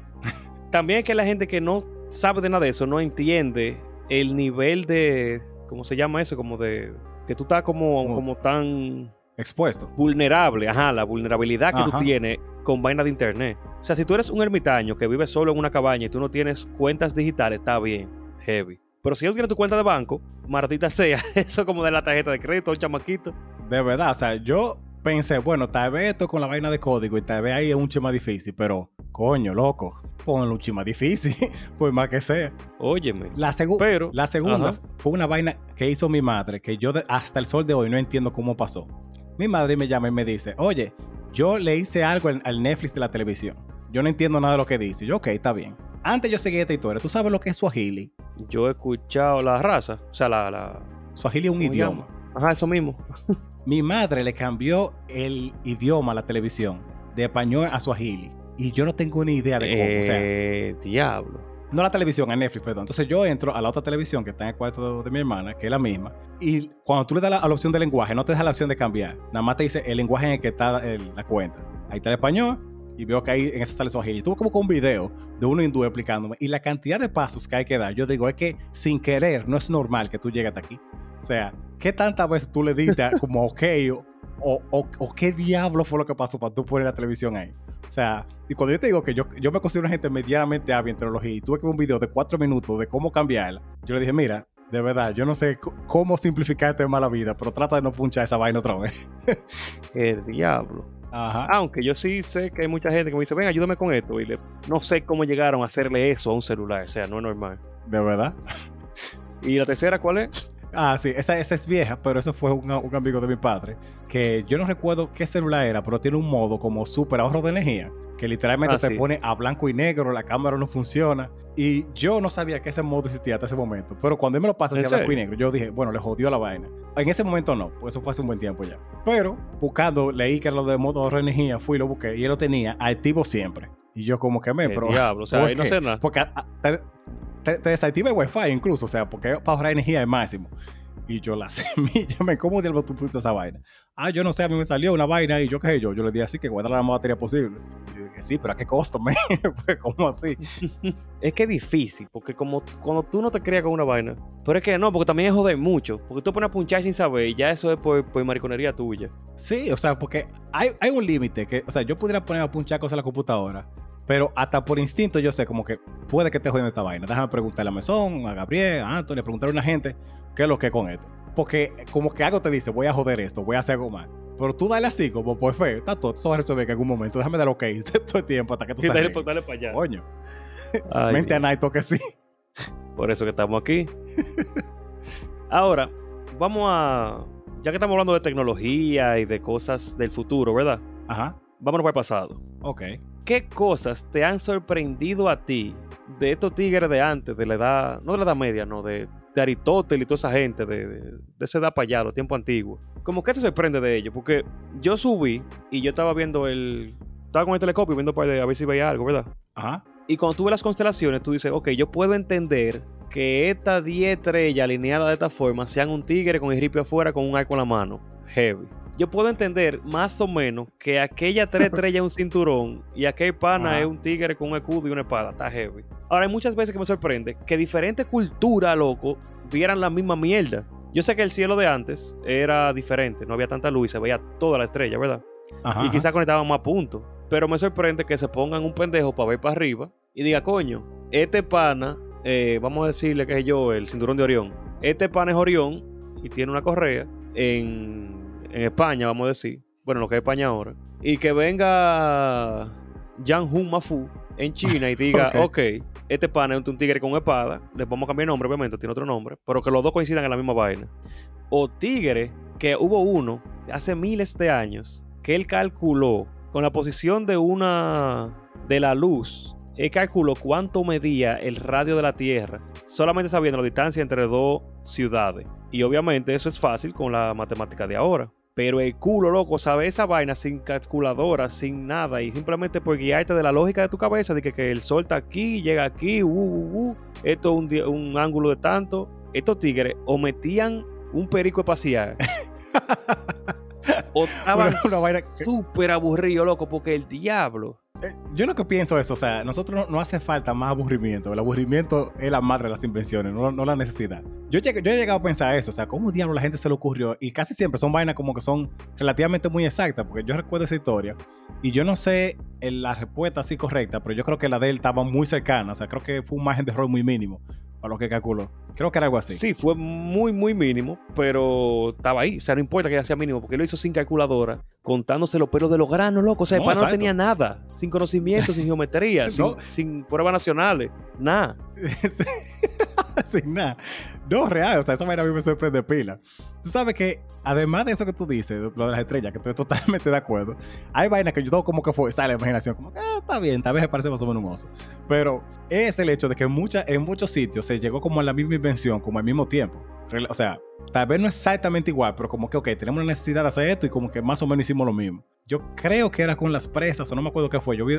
también es que la gente que no sabe de nada de eso no entiende el nivel de. ¿Cómo se llama eso? Como de. Que tú estás como, Como- como tan Expuesto. vulnerable. Ajá, la vulnerabilidad que tú tienes con vaina de internet. O sea, si tú eres un ermitaño que vive solo en una cabaña y tú no tienes cuentas digitales, está bien, heavy. Pero si tú tienes tu cuenta de banco, martita sea, (laughs) eso como de la tarjeta de crédito, el chamaquito. De verdad, o sea, yo pensé, bueno, tal vez esto con la vaina de código y tal vez ahí es un chima difícil, pero coño, loco, ponle un chima difícil, (laughs) por más que sea. Óyeme. La, segu- Pero, la segunda ajá. fue una vaina que hizo mi madre, que yo hasta el sol de hoy no entiendo cómo pasó. Mi madre me llama y me dice, oye, yo le hice algo al, al Netflix de la televisión. Yo no entiendo nada de lo que dice. Yo, ok, está bien. Antes yo seguía esta historia. ¿Tú sabes lo que es Swahili? yo he escuchado la raza, o sea, la... la... Swahili es un ¿Cómo se idioma. Ajá, eso mismo. (laughs) Mi madre le cambió el idioma a la televisión, de español a Swahili. Y yo no tengo ni idea de cómo. O sea, Eh, diablo. no la televisión, a Netflix, perdón. Entonces yo entro a la otra televisión que está en el cuarto de, mi hermana, que es la misma. Y cuando tú le das la, a la opción de lenguaje, no te deja la opción de cambiar. Nada más te dice el lenguaje en el que está el- la cuenta. Ahí está el español. Y veo que ahí en esa sale Swahili. Tuve como con un video de uno hindú explicándome. Y la cantidad de pasos que hay que dar. Yo digo, es que sin querer no es normal que tú llegues hasta aquí. O sea, ¿qué tantas veces tú le diste como ok o- o qué diablo fue lo que pasó para tú poner la televisión ahí? O sea, y cuando yo te digo que yo, yo me considero una gente medianamente hábil en tecnología y tuve que ver un video de cuatro minutos de cómo cambiarla, yo le dije, mira, de verdad, yo no sé cómo simplificarte más la vida, pero trata de no punchar esa vaina otra vez. (laughs) El diablo. Ajá. Aunque yo sí sé que hay mucha gente que me dice, ven, ayúdame con esto. Y le- no sé cómo llegaron a hacerle eso a un celular. O sea, no es normal. De verdad. ¿Y la tercera cuál es? Ah, sí, esa, esa es vieja, pero eso fue un, un amigo de mi padre, que yo no recuerdo qué celular era, pero tiene un modo como súper ahorro de energía, que literalmente Ah, te sí. pone a blanco y negro, la cámara no funciona. Y yo no sabía que ese modo existía hasta ese momento, pero cuando él me lo pasa ¿En hacia blanco y negro, yo dije, bueno, le jodió la vaina. En ese momento no, pues eso fue hace un buen tiempo ya. Pero buscando, leí que era lo de modo ahorro de energía, fui y lo busqué, y él lo tenía activo siempre. Y yo como que me, pero... diablo. O sea, ¿por no sé nada. Porque a- a- te, te- desactiva el wifi incluso, o sea, porque para ahorrar energía es máximo. Y yo la (laughs) semilla, me ¿cómo diablos tú pusiste esa vaina? Ah, yo no sé, a mí me salió una vaina y yo qué sé yo. Yo le dije así que guardar la más batería posible. Y yo dije, sí, pero ¿a qué costo, (laughs) me? pues, ¿cómo así? (laughs) Es que es difícil, porque como cuando tú no te crías con una vaina. Pero es que no, porque también es joder mucho. Porque tú pones a punchar sin saber y ya eso es por, por mariconería tuya. Sí, o sea, porque hay, hay un límite que, o sea, yo pudiera poner a punchar cosas en la computadora, pero hasta por instinto yo sé como que puede que esté jodiendo esta vaina. Déjame preguntarle a Mesón, a Gabriel, a Anthony, preguntarle a una gente qué es lo que es con esto. Porque como que algo te dice, voy a joder esto, voy a hacer algo mal. Pero tú dale así, como por fe, está todo, eso va a resolver en algún momento. Déjame dar ok (laughs) todo el tiempo hasta que tú salgas. dale para allá. Coño, (laughs) Ay, mente Dios. a Naito que sí. Por eso que estamos aquí. Ahora, vamos a. ya que estamos hablando de tecnología y de cosas del futuro, ¿verdad? Ajá. Vámonos para el pasado. Ok. ¿Qué cosas te han sorprendido a ti de estos tigres de antes, de la edad, no de la edad media, no, de, de Aristóteles y toda esa gente, de, de, de esa edad para allá, los tiempos antiguos? Como que te sorprende de ellos, porque yo subí y yo estaba viendo el. Estaba con el telescopio viendo para a ver si veía algo, ¿verdad? Ajá. Y cuando tú ves las constelaciones, tú dices, ok, yo puedo entender que estas 10 estrellas alineadas de esta forma sean un tigre con el ripio afuera con un arco en la mano. Heavy. Yo puedo entender más o menos que aquella tres (laughs) estrellas es un cinturón y aquel pana es un tigre con un escudo y una espada. Está heavy. Ahora, hay muchas veces que me sorprende que diferentes culturas, loco, vieran la misma mierda. Yo sé que el cielo de antes era diferente, no había tanta luz y se veía toda la estrella, ¿verdad? Ajá. y quizás conectaban más puntos. Pero me sorprende que se pongan un pendejo para ver para arriba y diga, coño, este pana, eh, vamos a decirle que es yo, el cinturón de Orión. Este pana es Orión y tiene una correa en, en España, vamos a decir. Bueno, lo que es España ahora. Y que venga Jan Hun Mafu en China y (laughs) diga, Ok. ok, este pana es un tigre con espada. Le vamos a cambiar el nombre, obviamente, tiene otro nombre. Pero que los dos coincidan en la misma vaina. O tigre, que hubo uno hace miles de años que él calculó con la posición de una de la luz. Él calculó cuánto medía el radio de la Tierra, solamente sabiendo la distancia entre dos ciudades. Y obviamente eso es fácil con la matemática de ahora. Pero el culo, loco, sabe esa vaina sin calculadora, sin nada, y simplemente por guiarte de la lógica de tu cabeza, de que, que el sol está aquí, llega aquí, uh, uh, uh, esto es un, un ángulo de tanto. Estos tigres o metían un perico espacial (laughs) o estaban súper aburridos, loco, porque el diablo. Eh, Yo lo que pienso es, o sea, nosotros no, hace falta más aburrimiento. El aburrimiento es la madre de las invenciones, no, no la necesidad. Yo he llegado a pensar eso, o sea, ¿cómo diablo la gente se le ocurrió? Y casi siempre son vainas como que son relativamente muy exactas, porque yo recuerdo esa historia y yo no sé eh, la respuesta así correcta, pero yo creo que la de él estaba muy cercana, o sea, creo que fue un margen de error muy mínimo para lo que calculó. Creo que era algo así. Sí. fue muy, muy mínimo, pero estaba ahí. O sea, no importa que ya sea mínimo, porque lo hizo sin calculadora, contándose los pelos de los granos, loco. O sea, el No, pana no tenía nada, sin conocimiento, sin geometría, (laughs) sin, sin pruebas nacionales, nada. (laughs) (laughs) Sin nada. No, real. O sea, esa vaina a mí me sorprende pila. Tú sabes que, además de eso que tú dices, lo de las estrellas, que estoy totalmente de acuerdo, hay vainas que yo todo como que fue, sale la imaginación, como que ah, está bien, tal vez me parece más o menos un oso. Pero es el hecho de que mucha- en muchos sitios se llegó como a la misma invención, como al mismo tiempo. O sea, tal vez no exactamente igual, pero como que, ok, tenemos la necesidad de hacer esto y como que más o menos hicimos lo mismo. Yo creo que era con las presas, o no me acuerdo qué fue. Yo vi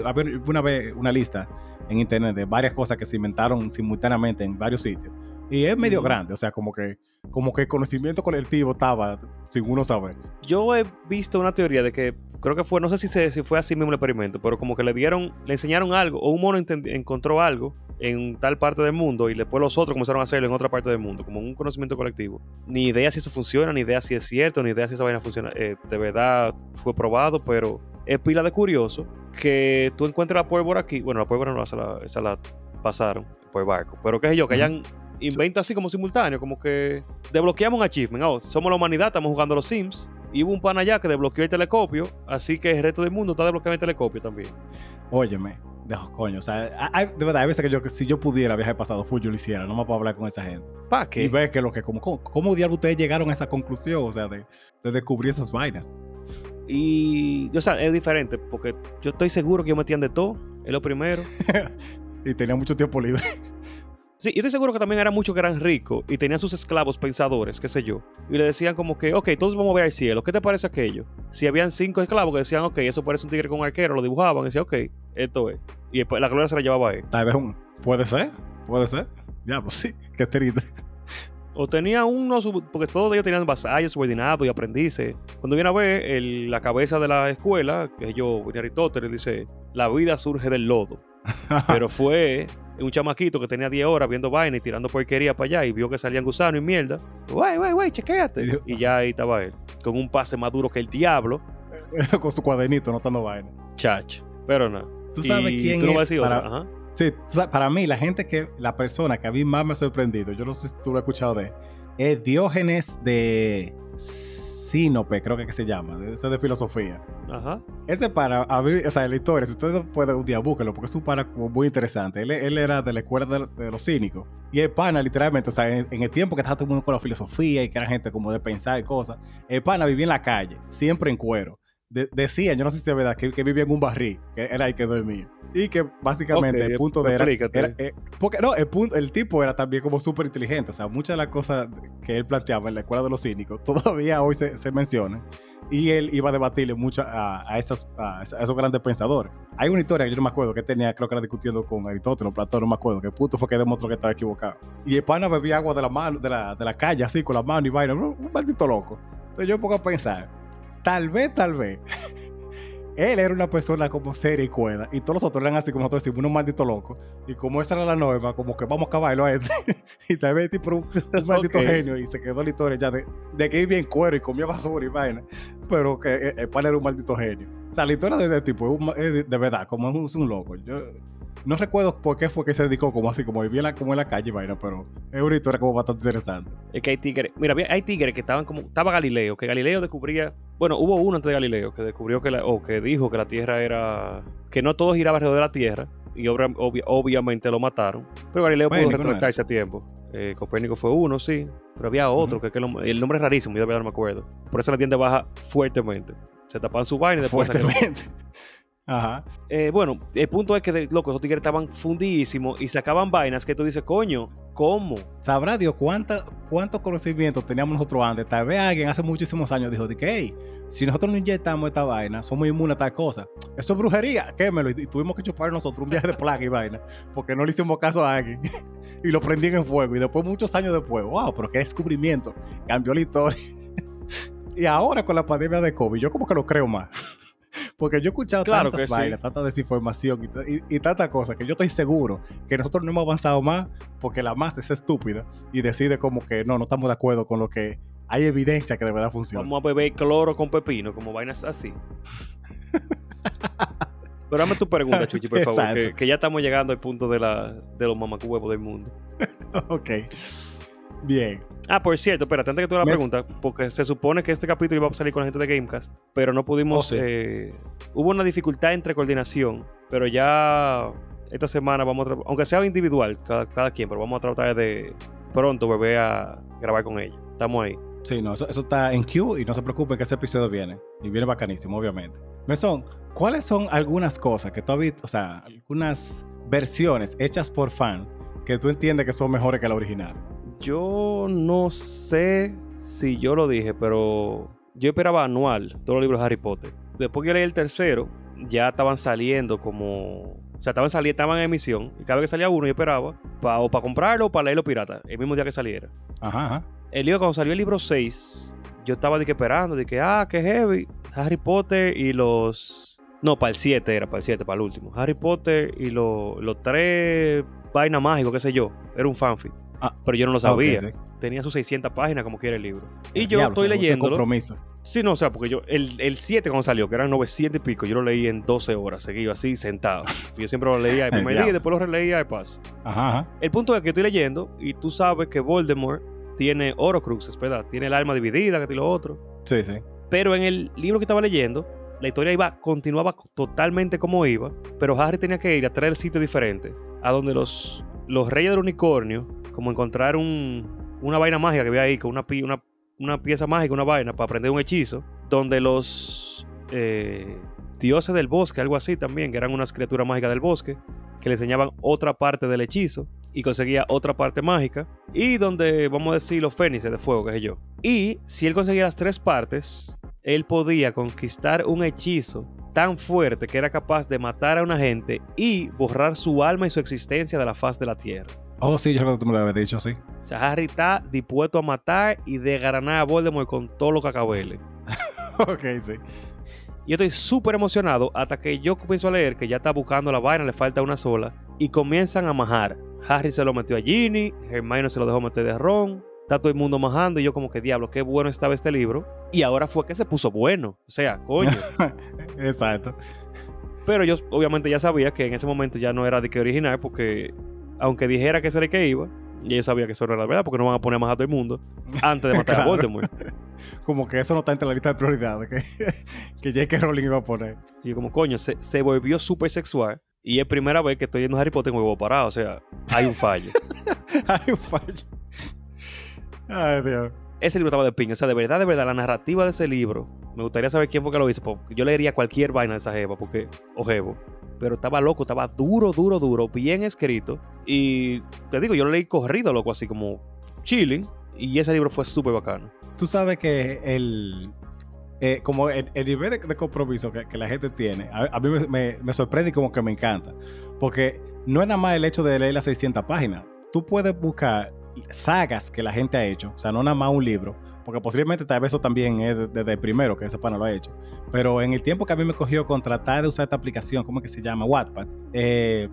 una vez una lista en internet de varias cosas que se inventaron simultáneamente en varios sitios. Y es medio grande, o sea, como que, como que el conocimiento colectivo estaba sin uno saber. Yo he visto una teoría de que, creo que fue, no sé si, se- si fue así mismo el experimento, pero como que le dieron, le enseñaron algo, o un mono encontró algo en tal parte del mundo y después los otros comenzaron a hacerlo en otra parte del mundo, como un conocimiento colectivo. Ni idea si eso funciona, ni idea si es cierto, ni idea si esa vaina funciona, eh, de verdad fue probado, pero es pila de curioso que tú encuentres la pólvora aquí, bueno, la pólvora no, esa la, esa la pasaron por barco, pero qué sé yo, que hayan invento así como simultáneo, como que desbloqueamos un achievement. Oh, somos la humanidad, estamos jugando a los Sims. Y hubo un pan allá que desbloqueó el telescopio, así que el resto del mundo está desbloqueando el telescopio también. Óyeme, de, coño, o sea, hay- de verdad, hay veces que yo, si yo pudiera viajar al pasado, full, yo lo hiciera, no me puedo hablar con esa gente. ¿Para Y qué? ver que lo que, como, ¿cómo, cómo diablo ustedes llegaron a esa conclusión? O sea, de, de descubrir esas vainas. Y, o sea, es diferente, porque yo estoy seguro que yo metían de todo, es lo primero. (laughs) y tenía mucho tiempo libre. Sí, yo estoy seguro que también eran muchos que eran ricos y tenían sus esclavos pensadores, qué sé yo. Y le decían como que, ok, todos vamos a ver al cielo, ¿qué te parece aquello? Si habían cinco esclavos que decían, ok, eso parece un tigre con un arquero, lo dibujaban y decían, ok, esto es. Y después la gloria se la llevaba a él. Tal vez un. Puede ser, puede ser. Diablo, sí, (laughs) qué triste. O tenía uno, porque todos ellos tenían vasallos, subordinados y aprendices. Cuando viene a ver el- la cabeza de la escuela, que yo, viene Aristóteles, dice, la vida surge del lodo. (laughs) Pero fue un chamaquito que tenía 10 horas viendo vaina y tirando porquería para allá y vio que salían gusanos y mierda. Güey, güey, güey, chequéate. Y ya ahí estaba él, con un pase más duro que el diablo, (laughs) con su cuadernito, notando vainas. chach. Pero no. ¿Tú sabes Y quién tú no vas a es decir para- otra, ajá. Sí, tú sabes, para mí, la gente que, la persona que a mí más me ha sorprendido, yo no sé si tú lo has escuchado de él, es Diógenes de Sinope, creo que, que se llama, eso es de filosofía. Ajá. Ese para, a mí, o sea, la historia, si ustedes pueden un día búsquenlo, porque es un como muy interesante. Él, él era de la escuela de, de los cínicos. Y el pana, literalmente, o sea, en, en, el tiempo que estaba todo el mundo con la filosofía y que era gente como de pensar y cosas, el pana vivía en la calle, siempre en cuero. De, decía, yo no sé si es verdad, que, que, vivía en un barril, que era ahí que dormía. Y que básicamente okay, el punto de era, era eh, porque no, el punto, el tipo era también como súper inteligente. O sea, muchas de las cosas que él planteaba en la escuela de los cínicos (laughs) todavía hoy se, se mencionan. Y él iba a debatirle mucho a, a, esas, a, esos grandes pensadores. Hay una historia que yo no me acuerdo que tenía, creo que era discutiendo con Aristóteles, Platón, no me acuerdo, que puto fue que demostró que estaba equivocado. Y el pana bebía agua de la mano, de la, de la calle, así, con la mano y vaina, un maldito loco. Entonces yo me pongo a pensar, tal vez, tal vez, él era una persona como seria y cuerda, y todos los otros eran así como nosotros decimos, unos malditos locos. Y como esa era la norma, como que vamos a acabarlo a este. (laughs) y tal vez tipo un, un (laughs) maldito okay. genio, y se quedó la historia ya de, de que vivía en cuero y comía basura y vaina, pero que el, el pan era un maldito genio. O sea, la historia de este tipo es, un, es de, de, verdad, como es un, es un loco. Yo, no recuerdo por qué fue que se dedicó como así, como vivía en la, como en la calle, vaina, pero es una historia como bastante interesante. Es que hay tigres, mira, hay tigres que estaban como, estaba Galileo, que Galileo descubría, bueno, hubo uno antes de Galileo que descubrió que la, o que dijo que la Tierra era, que no todo giraba alrededor de la Tierra, y obra, obvia, obviamente lo mataron, pero Galileo pudo retractarse a tiempo. Eh, Copérnico fue uno, sí, pero había otro, uh -huh. que, que lo, el nombre es rarísimo, yo todavía no me acuerdo. Por eso la tienda baja fuertemente. Se tapaban su vaina y después fuertemente. (laughs) Ajá. Eh, bueno, el punto es que, loco, esos tigres estaban fundidísimos y sacaban vainas que tú dices, coño, ¿cómo? Sabrá Dios cuánta, cuántos conocimientos teníamos nosotros antes. Tal vez alguien hace muchísimos años dijo, de que, hey, si nosotros no inyectamos esta vaina, somos inmunes a tal cosa. Eso es brujería, quémelo. Y tuvimos que chupar nosotros un viaje de plaga y vaina, porque no le hicimos caso a alguien. (laughs) y lo prendían en fuego. Y después, muchos años después, wow, pero qué descubrimiento. Cambió la historia. (laughs) y ahora con la pandemia de COVID, yo como que lo creo más. Porque yo he escuchado claro tantas vainas, sí. tanta desinformación y, y, y tantas cosas que yo estoy seguro que nosotros no hemos avanzado más porque la más es estúpida y decide como que no, no estamos de acuerdo con lo que hay evidencia que de verdad funciona. Vamos a beber cloro con pepino, como vainas así. Pero dame tu pregunta, (laughs) Chuchi, por favor, que, que, ya estamos llegando al punto de, la, de los mamacuevos del mundo. (laughs) ok. Bien. Ah, por cierto, espérate, antes que tú la pregunta, porque se supone que este capítulo iba a salir con la gente de Gamecast, pero no pudimos. Oh, sí. eh, hubo una dificultad entre coordinación, pero ya esta semana vamos a. Aunque sea individual, cada, cada, quien, pero vamos a tratar de pronto volver a grabar con ellos. Estamos ahí. Sí, no, eso, eso está en queue y no se preocupen que ese episodio viene. Y viene bacanísimo, obviamente. Mesón, ¿cuáles son algunas cosas que tú has visto, o sea, algunas versiones hechas por fan que tú entiendes que son mejores que la original? Yo no sé si yo lo dije, pero yo esperaba anual todos los libros de Harry Potter. Después que leí el tercero, ya estaban saliendo como. O sea, estaban, saliendo, estaban en emisión. Y cada vez que salía uno, yo esperaba pa, o para comprarlo o para leerlo pirata. El mismo día que saliera. Ajá, ajá. El libro, cuando salió el libro 6, yo estaba de que esperando, de que, ah, qué heavy. Harry Potter y los. No, para el 7 era, para el 7, para el último. Harry Potter y los, los tres vainas mágicos, qué sé yo. Era un fanfic. Ah, pero yo no lo sabía. Okay, sí. Tenía sus 600 páginas como quiere el libro. Y el yo diablo, estoy leyendo. compromiso. Sí, no, o sea, porque yo, el 7 cuando salió, que eran 900 y pico, yo lo leí en 12 horas, seguido así, sentado. Yo siempre lo leía el primer día y (laughs) después lo releía de paz. Ajá, ajá. El punto es que estoy leyendo y tú sabes que Voldemort tiene Horocruxes, ¿verdad? Tiene el alma dividida, que tiene lo otro. Sí, sí. Pero en el libro que estaba leyendo, la historia iba, continuaba totalmente como iba, pero Harry tenía que ir a traer sitio diferente, a donde los, los reyes del unicornio como encontrar un, una vaina mágica que había ahí, con una, pieza mágica, una vaina para aprender un hechizo, donde los eh, dioses del bosque, algo así también, que eran unas criaturas mágicas del bosque, que le enseñaban otra parte del hechizo y conseguía otra parte mágica, y donde, vamos a decir, los fénixes de fuego, que sé yo. Y si él conseguía las tres partes, él podía conquistar un hechizo tan fuerte que era capaz de matar a una gente y borrar su alma y su existencia de la faz de la tierra. Oh, sí, yo creo que tú me lo habías dicho, sí. O sea, Harry está dispuesto a matar y desgranar a Voldemort con todo lo que acabele. (laughs) ok, sí. Yo estoy súper emocionado hasta que yo comienzo a leer que ya está buscando la vaina, le falta una sola. Y comienzan a majar. Harry se lo metió a Ginny, Hermione se lo dejó meter de Ron. Está todo el mundo majando y yo como que diablo, qué bueno estaba este libro. Y ahora fue que se puso bueno. O sea, coño. (laughs) Exacto. Pero yo obviamente ya sabía que en ese momento ya no era de que original porque aunque dijera que ese era el que iba, Y ella sabía que eso era la verdad porque no van a poner más a todo el mundo antes de matar a. (laughs) Voldemort. (laughs) Como que eso no está entre la lista de prioridades que, (laughs) que J.K. Rowling iba a poner. Y yo como, coño, se, se volvió súper sexual. Y es primera vez que estoy yendo a Harry Potter en huevo parado. O sea, hay un fallo. Hay un fallo. Ay, Dios. ese libro estaba de piña. O sea, de verdad, de verdad, la narrativa de ese libro. Me gustaría saber quién fue que lo hizo. porque Yo leería cualquier vaina de esa jeva, porque, o jevo. Pero estaba loco, estaba duro, duro, duro, bien escrito. Y te digo, yo lo leí corrido, loco, así como chilling. Y ese libro fue súper bacano. Tú sabes que el. eh, como el, el nivel de, compromiso que, que la gente tiene, a, a mí me, me- me sorprende y como que me encanta. Porque no es nada más el hecho de leer las 600 páginas. Tú puedes buscar sagas que la gente ha hecho, o sea, no nada más un libro, porque posiblemente tal vez eso también es de- desde primero que ese pana lo ha hecho. Pero en el tiempo que a mí me cogió con tratar de usar esta aplicación, ¿cómo que se llama? Wattpad, eh,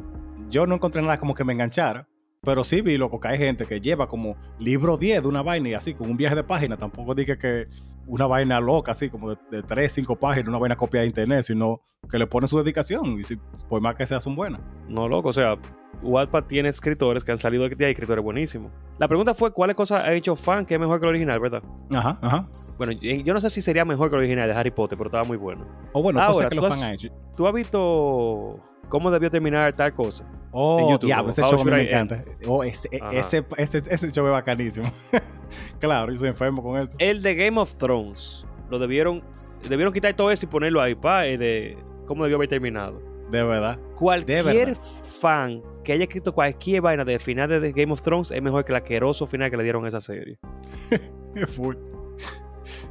yo no encontré nada como que me enganchara. Pero sí vi, loco, que hay gente que lleva como libro 10 de una vaina y así, con un viaje de página. Tampoco dije que una vaina loca, así como de, de 3, 5 páginas, una vaina copiada de internet, sino que le pone su dedicación. Y si, por más que sea, son buenas. No, loco, o sea, Wattpad tiene escritores que han salido de hay escritores buenísimos. La pregunta fue, ¿cuáles cosas ha hecho fan que es mejor que el original, verdad? Ajá, ajá. Bueno, yo no sé si sería mejor que el original de Harry Potter, pero estaba muy bueno. O bueno, Ahora, cosas que los has- fans han hecho. ¿Tú has visto cómo debió terminar tal cosa? Oh, diablo, ese How show a mí Should me encanta. Oh, ese, ese, ese, ese show es bacanísimo. (laughs) claro, yo soy enfermo con eso. El de Game of Thrones, lo debieron, debieron quitar todo eso y ponerlo ahí, pa, eh, de cómo debió haber terminado. De verdad. Cualquier verdad. fan que haya escrito cualquier vaina del final de Game of Thrones es mejor que el asqueroso final que le dieron a esa serie. (laughs) Full.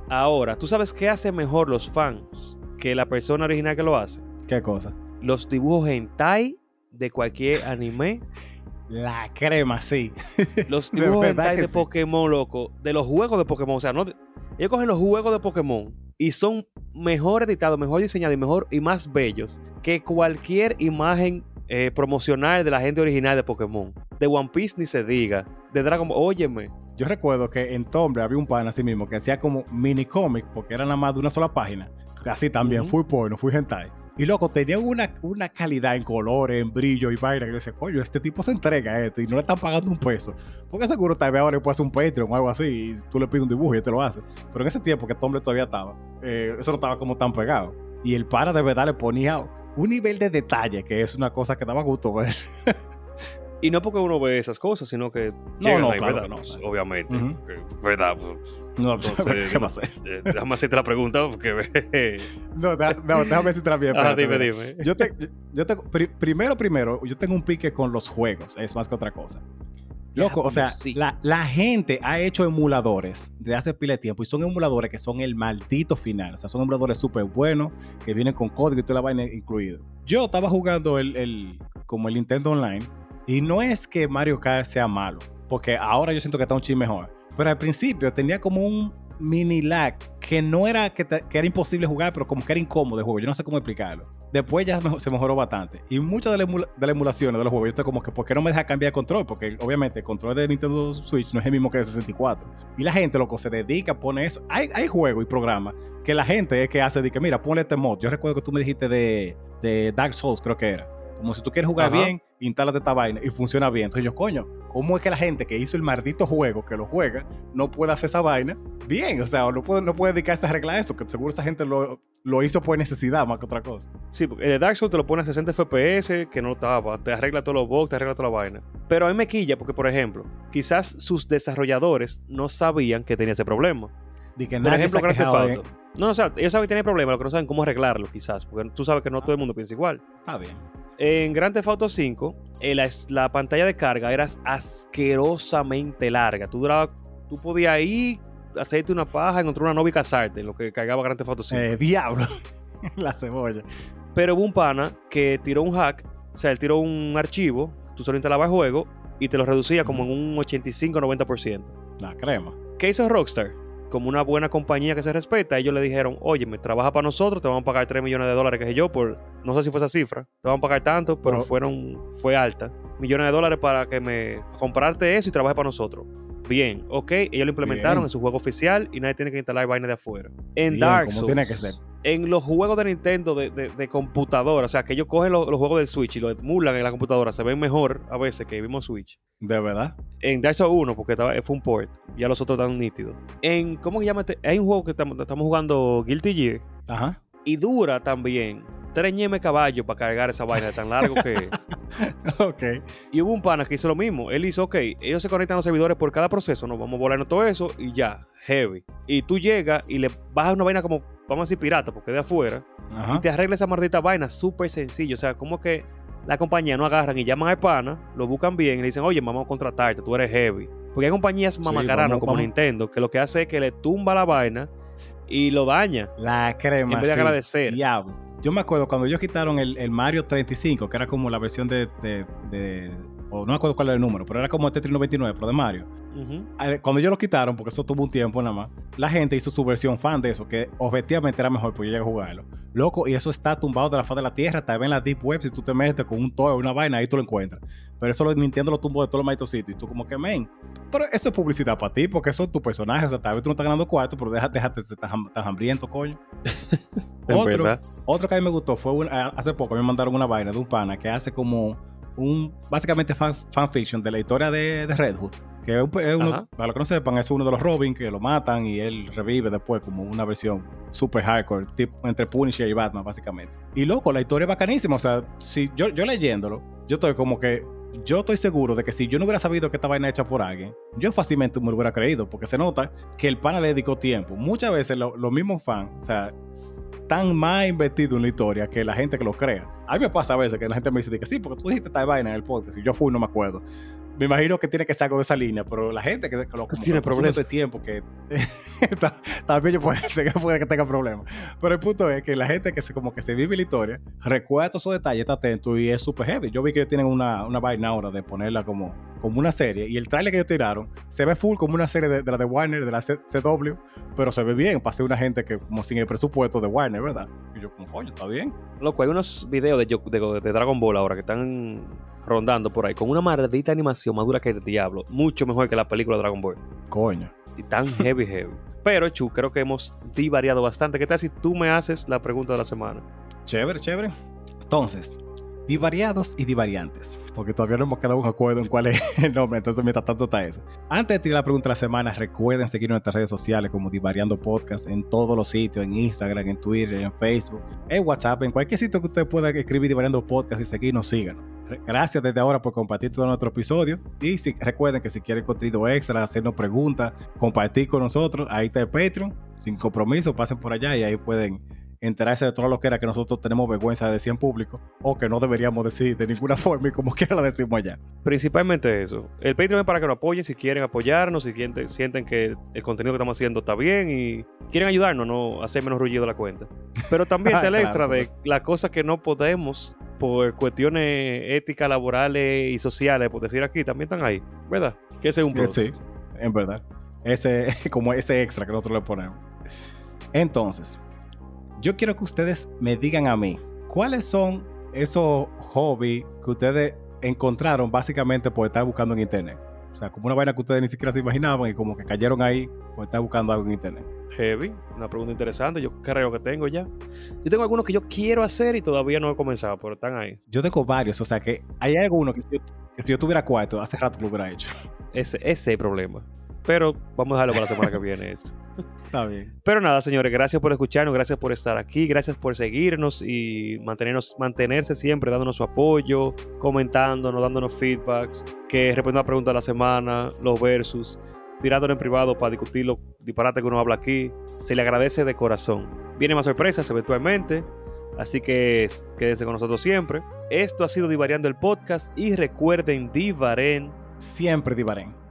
Ahora, ¿tú sabes qué hace mejor los fans que la persona original que lo hace? ¿Qué cosa? Los dibujos hentai de cualquier anime. La crema, sí. Los (laughs) De dibujos verdad hentai de sí. Pokémon, loco. De los juegos de Pokémon. O sea, no de- ellos cogen los juegos de Pokémon y son mejor editados, mejor diseñados y mejor y más bellos que cualquier imagen eh, promocional de la gente original de Pokémon. De One Piece ni se diga. De Dragon Ball. Óyeme. Yo recuerdo que en Tumblr había un pan así mismo que hacía como mini cómic porque era nada más de una sola página. Así también, Ujú. fui porno, fui hentai. Y loco, tenía una, una calidad en colores, en brillo y vaina que yo decía, coño, este tipo se entrega a esto y no le están pagando un peso. Porque seguro tal vez ahora puede hacer un Patreon o algo así y tú le pides un dibujo y él te lo hace. Pero en ese tiempo que Tumblr todavía estaba, eh, eso no estaba como tan pegado. Y el para de verdad le ponía un nivel de detalle que es una cosa que daba gusto ver. (laughs) Y no porque uno ve esas cosas, sino que. No, no, ahí, claro ¿verdad? que no. Pues, obviamente. Ujú. porque, ¿Verdad? Pues, No, (laughs) Entonces, ¿qué va a ser? eh, déjame hacerte la pregunta porque. (laughs) No, da- no, déjame decirte la bien. ah, dime, dime. Yo, te- yo pri- primero, primero, yo tengo un pique con los juegos, es más que otra cosa. Loco, o sea, sí. la, la gente ha hecho emuladores de hace pila de tiempo y son emuladores que son el maldito final. O sea, son emuladores súper buenos que vienen con código y toda la vaina incluido. Yo estaba jugando el, el- como el Nintendo Online y no es que Mario Kart sea malo, porque ahora yo siento que está un chin mejor. Pero al principio tenía como un mini lag que no era que, te- que era imposible jugar, pero como que era incómodo el juego. Yo no sé cómo explicarlo. Después ya se mejoró bastante. Y muchas de, las emula- de las emulaciones de los juegos, yo estoy como que, ¿por qué no me deja cambiar el control? Porque obviamente el control de Nintendo Switch no es el mismo que de 64. Y la gente, loco, se dedica a poner eso. Hay, hay juegos y programas que la gente es que hace de que, mira, ponle este mod. Yo recuerdo que tú me dijiste de, de Dark Souls, creo que era. Como si tú quieres jugar Ajá. bien, instálate esta vaina y funciona bien. Entonces yo, coño, ¿cómo es que la gente que hizo el maldito juego, que lo juega, no puede hacer esa vaina bien? O sea, no puede, no puede dedicarse a arreglar eso, que seguro esa gente lo, lo hizo por necesidad más que otra cosa. Sí, porque el Dark Souls te lo pone a 60 FPS, que no estaba. Te arregla todos los bugs, te arregla toda la vaina. Pero a mí me quilla porque, por ejemplo, quizás sus desarrolladores no sabían que tenía ese problema. De que Por ejemplo, Grand Theft. No, o sea, ellos saben que tiene problemas, lo que no saben cómo arreglarlo, quizás. Porque tú sabes que no todo el mundo piensa igual. Está bien. En Grand Theft Auto 5, eh, la, la pantalla de carga era asquerosamente larga. Tú duraba, tú podías ir, hacerte una paja, encontrar una novia y casarte, en lo que cargaba Grand Theft Auto 5. Eh, diablo. (laughs) la cebolla. Pero hubo un pana que tiró un hack, o sea, él tiró un archivo, tú solo instalabas el juego y te lo reducía como en un 85-90%. La crema. ¿Qué hizo Rockstar? Como una buena compañía que se respeta, ellos le dijeron, oye, me trabaja para nosotros, te vamos a pagar 3 millones de dólares, que sé yo, por, no sé si fue esa cifra, te vamos a pagar tanto, pero fueron, fue alta. Millones de dólares para que me, comprarte eso y trabaje para nosotros. Bien, ok, ellos lo implementaron Bien. en su juego oficial y nadie tiene que instalar vaina de afuera. En Bien, Dark Souls, tiene que ser. en los juegos de Nintendo de, de- de computadora, o sea, que ellos cogen los, los juegos del Switch y los emulan en la computadora, se ven mejor a veces que vimos Switch. De verdad. En Dark Souls 1, porque estaba, fue un port, ya los otros están nítidos. En, ¿cómo se llama este? Hay un juego que estamos, estamos jugando Guilty Gear Ajá. y dura también tres ñemes caballos para cargar esa vaina de tan largo que. (laughs) (laughs) ok. Y hubo un pana que hizo lo mismo. Él hizo, ok, ellos se conectan a los servidores por cada proceso, nos vamos a volar todo eso y ya, heavy. Y tú llegas y le bajas una vaina como, vamos a decir pirata, porque de afuera, Ajá. y te arregla esa maldita vaina súper sencillo. O sea, como que la compañía no agarran y llaman al pana, lo buscan bien y le dicen, oye, vamos a contratarte, tú eres heavy. Porque hay compañías mamacaranas vamos- como vamos. Nintendo que lo que hace es que le tumba la vaina y lo daña. La crema. En vez de sí. agradecer. Diablo. Yo me acuerdo cuando ellos quitaron el, el Mario 35, que era como la versión de, de, de- o no me acuerdo cuál era el número, pero era como el Tetris 99, pero de Mario. Cuando ellos lo quitaron, porque eso tuvo un tiempo nada más, la gente hizo su versión fan de eso, que objetivamente era mejor porque yo llegué a jugarlo. Loco, y eso está tumbado de la faz de la tierra, tal vez en la Deep Web, si tú te metes con un toy o una vaina, ahí tú lo encuentras. Pero eso lo Nintendo lo tumbó de todos los malditos sitios, y tú como que, men, pero eso es publicidad para ti, porque son tus personajes, o sea, tal vez tú no estás ganando cuarto, pero deja- déjate ham- tan hambriento, coño. (laughs) Otro, verdad. otro que a mí me gustó fue un- hace poco, a mí me mandaron una vaina de un pana que hace como un, básicamente fan, fanfiction de la historia de, de Red Hood. Que es, un- es uno, para los que no sepan, es uno de los Robin que lo matan y él revive después como una versión super hardcore, tipo entre Punisher y Batman, básicamente. Y loco, la historia es bacanísima. O sea, si yo, yo leyéndolo, yo estoy como que. Yo estoy seguro de que si yo no hubiera sabido que esta vaina hecha por alguien, yo fácilmente me lo hubiera creído, porque se nota que el pana le dedicó tiempo. Muchas veces lo- los mismos fans, o sea, están más investidos en la historia que la gente que lo crea. A mí me pasa a veces que la gente me dice que sí, porque tú dijiste esta vaina en el podcast y yo fui no me acuerdo. Me imagino que tiene que ser algo de esa línea, pero la gente que, que lo Tiene problemas. de tiempo que (laughs) ta- también yo puede, (laughs) puede que tenga problemas. Pero el punto es que la gente que se, como que se vive la historia, recuerda todos esos detalles, está atento y es súper heavy. Yo vi que ellos tienen una, una vaina ahora de ponerla como, como una serie y el trailer que ellos tiraron se ve full como una serie de, de la de Warner, de la C- CW, pero se ve bien para ser una gente que como sin el presupuesto de Warner, ¿verdad? Y yo como, coño, está bien. Loco, hay unos videos de, de- de Dragon Ball ahora que están rondando por ahí con una maldita animación más dura que el diablo. Mucho mejor que la película Dragon Ball. Coño. Y tan heavy, heavy. Pero, Chu, creo que hemos divariado bastante. ¿Qué tal si tú me haces la pregunta de la semana? Chévere, chévere. Entonces, divariados y divariantes, porque todavía no hemos quedado un acuerdo en cuál es el nombre, entonces mientras tanto está eso. Antes de tirar la pregunta de la semana, recuerden seguir nuestras redes sociales como Divariando Podcast en todos los sitios, en Instagram, en Twitter, en Facebook, en WhatsApp, en cualquier sitio que usted pueda escribir Divariando Podcast y seguirnos, síganos. Gracias desde ahora por compartir todo nuestro episodio. Y si, recuerden que si quieren contenido extra, hacernos preguntas, compartir con nosotros, ahí está el Patreon, sin compromiso, pasen por allá y ahí pueden enterarse de todo lo que era que nosotros tenemos vergüenza de decir en público o que no deberíamos decir de ninguna (laughs) forma y como quiera la decimos allá. Principalmente eso. El Patreon es para que nos apoyen si quieren apoyarnos, si sienten, sienten que el contenido que estamos haciendo está bien y quieren ayudarnos, no hacer menos ruido la cuenta. Pero también (laughs) está el extra de las cosas que no podemos por cuestiones éticas, laborales y sociales, por decir aquí, también están ahí, ¿verdad? Que ese es un Eh, plus. Sí, en verdad. Ese, (laughs) como ese extra que nosotros le ponemos. Entonces, yo quiero que ustedes me digan a mí, ¿cuáles son esos hobbies que ustedes encontraron básicamente por estar buscando en internet? O sea, como una vaina que ustedes ni siquiera se imaginaban y como que cayeron ahí por estar buscando algo en internet. Heavy, una pregunta interesante. Yo creo que tengo ya. Yo tengo algunos que yo quiero hacer y todavía no he comenzado, pero están ahí. Yo tengo varios, o sea que hay algunos que si yo, que si yo tuviera cuarto, hace rato que lo hubiera hecho. Ese, ese es el problema. Pero vamos a dejarlo para la semana que viene eso. (laughs) Está bien. Pero nada, señores, gracias por escucharnos, gracias por estar aquí, gracias por seguirnos y mantenernos, mantenerse siempre dándonos su apoyo, comentándonos, dándonos feedbacks, que respondiendo a la pregunta de la semana, los versus, tirándolo en privado para discutir los disparates que uno habla aquí. Se le agradece de corazón. Vienen más sorpresas eventualmente, así que quédense con nosotros siempre. Esto ha sido Divariando el Podcast y recuerden, Divaren. Siempre divarén.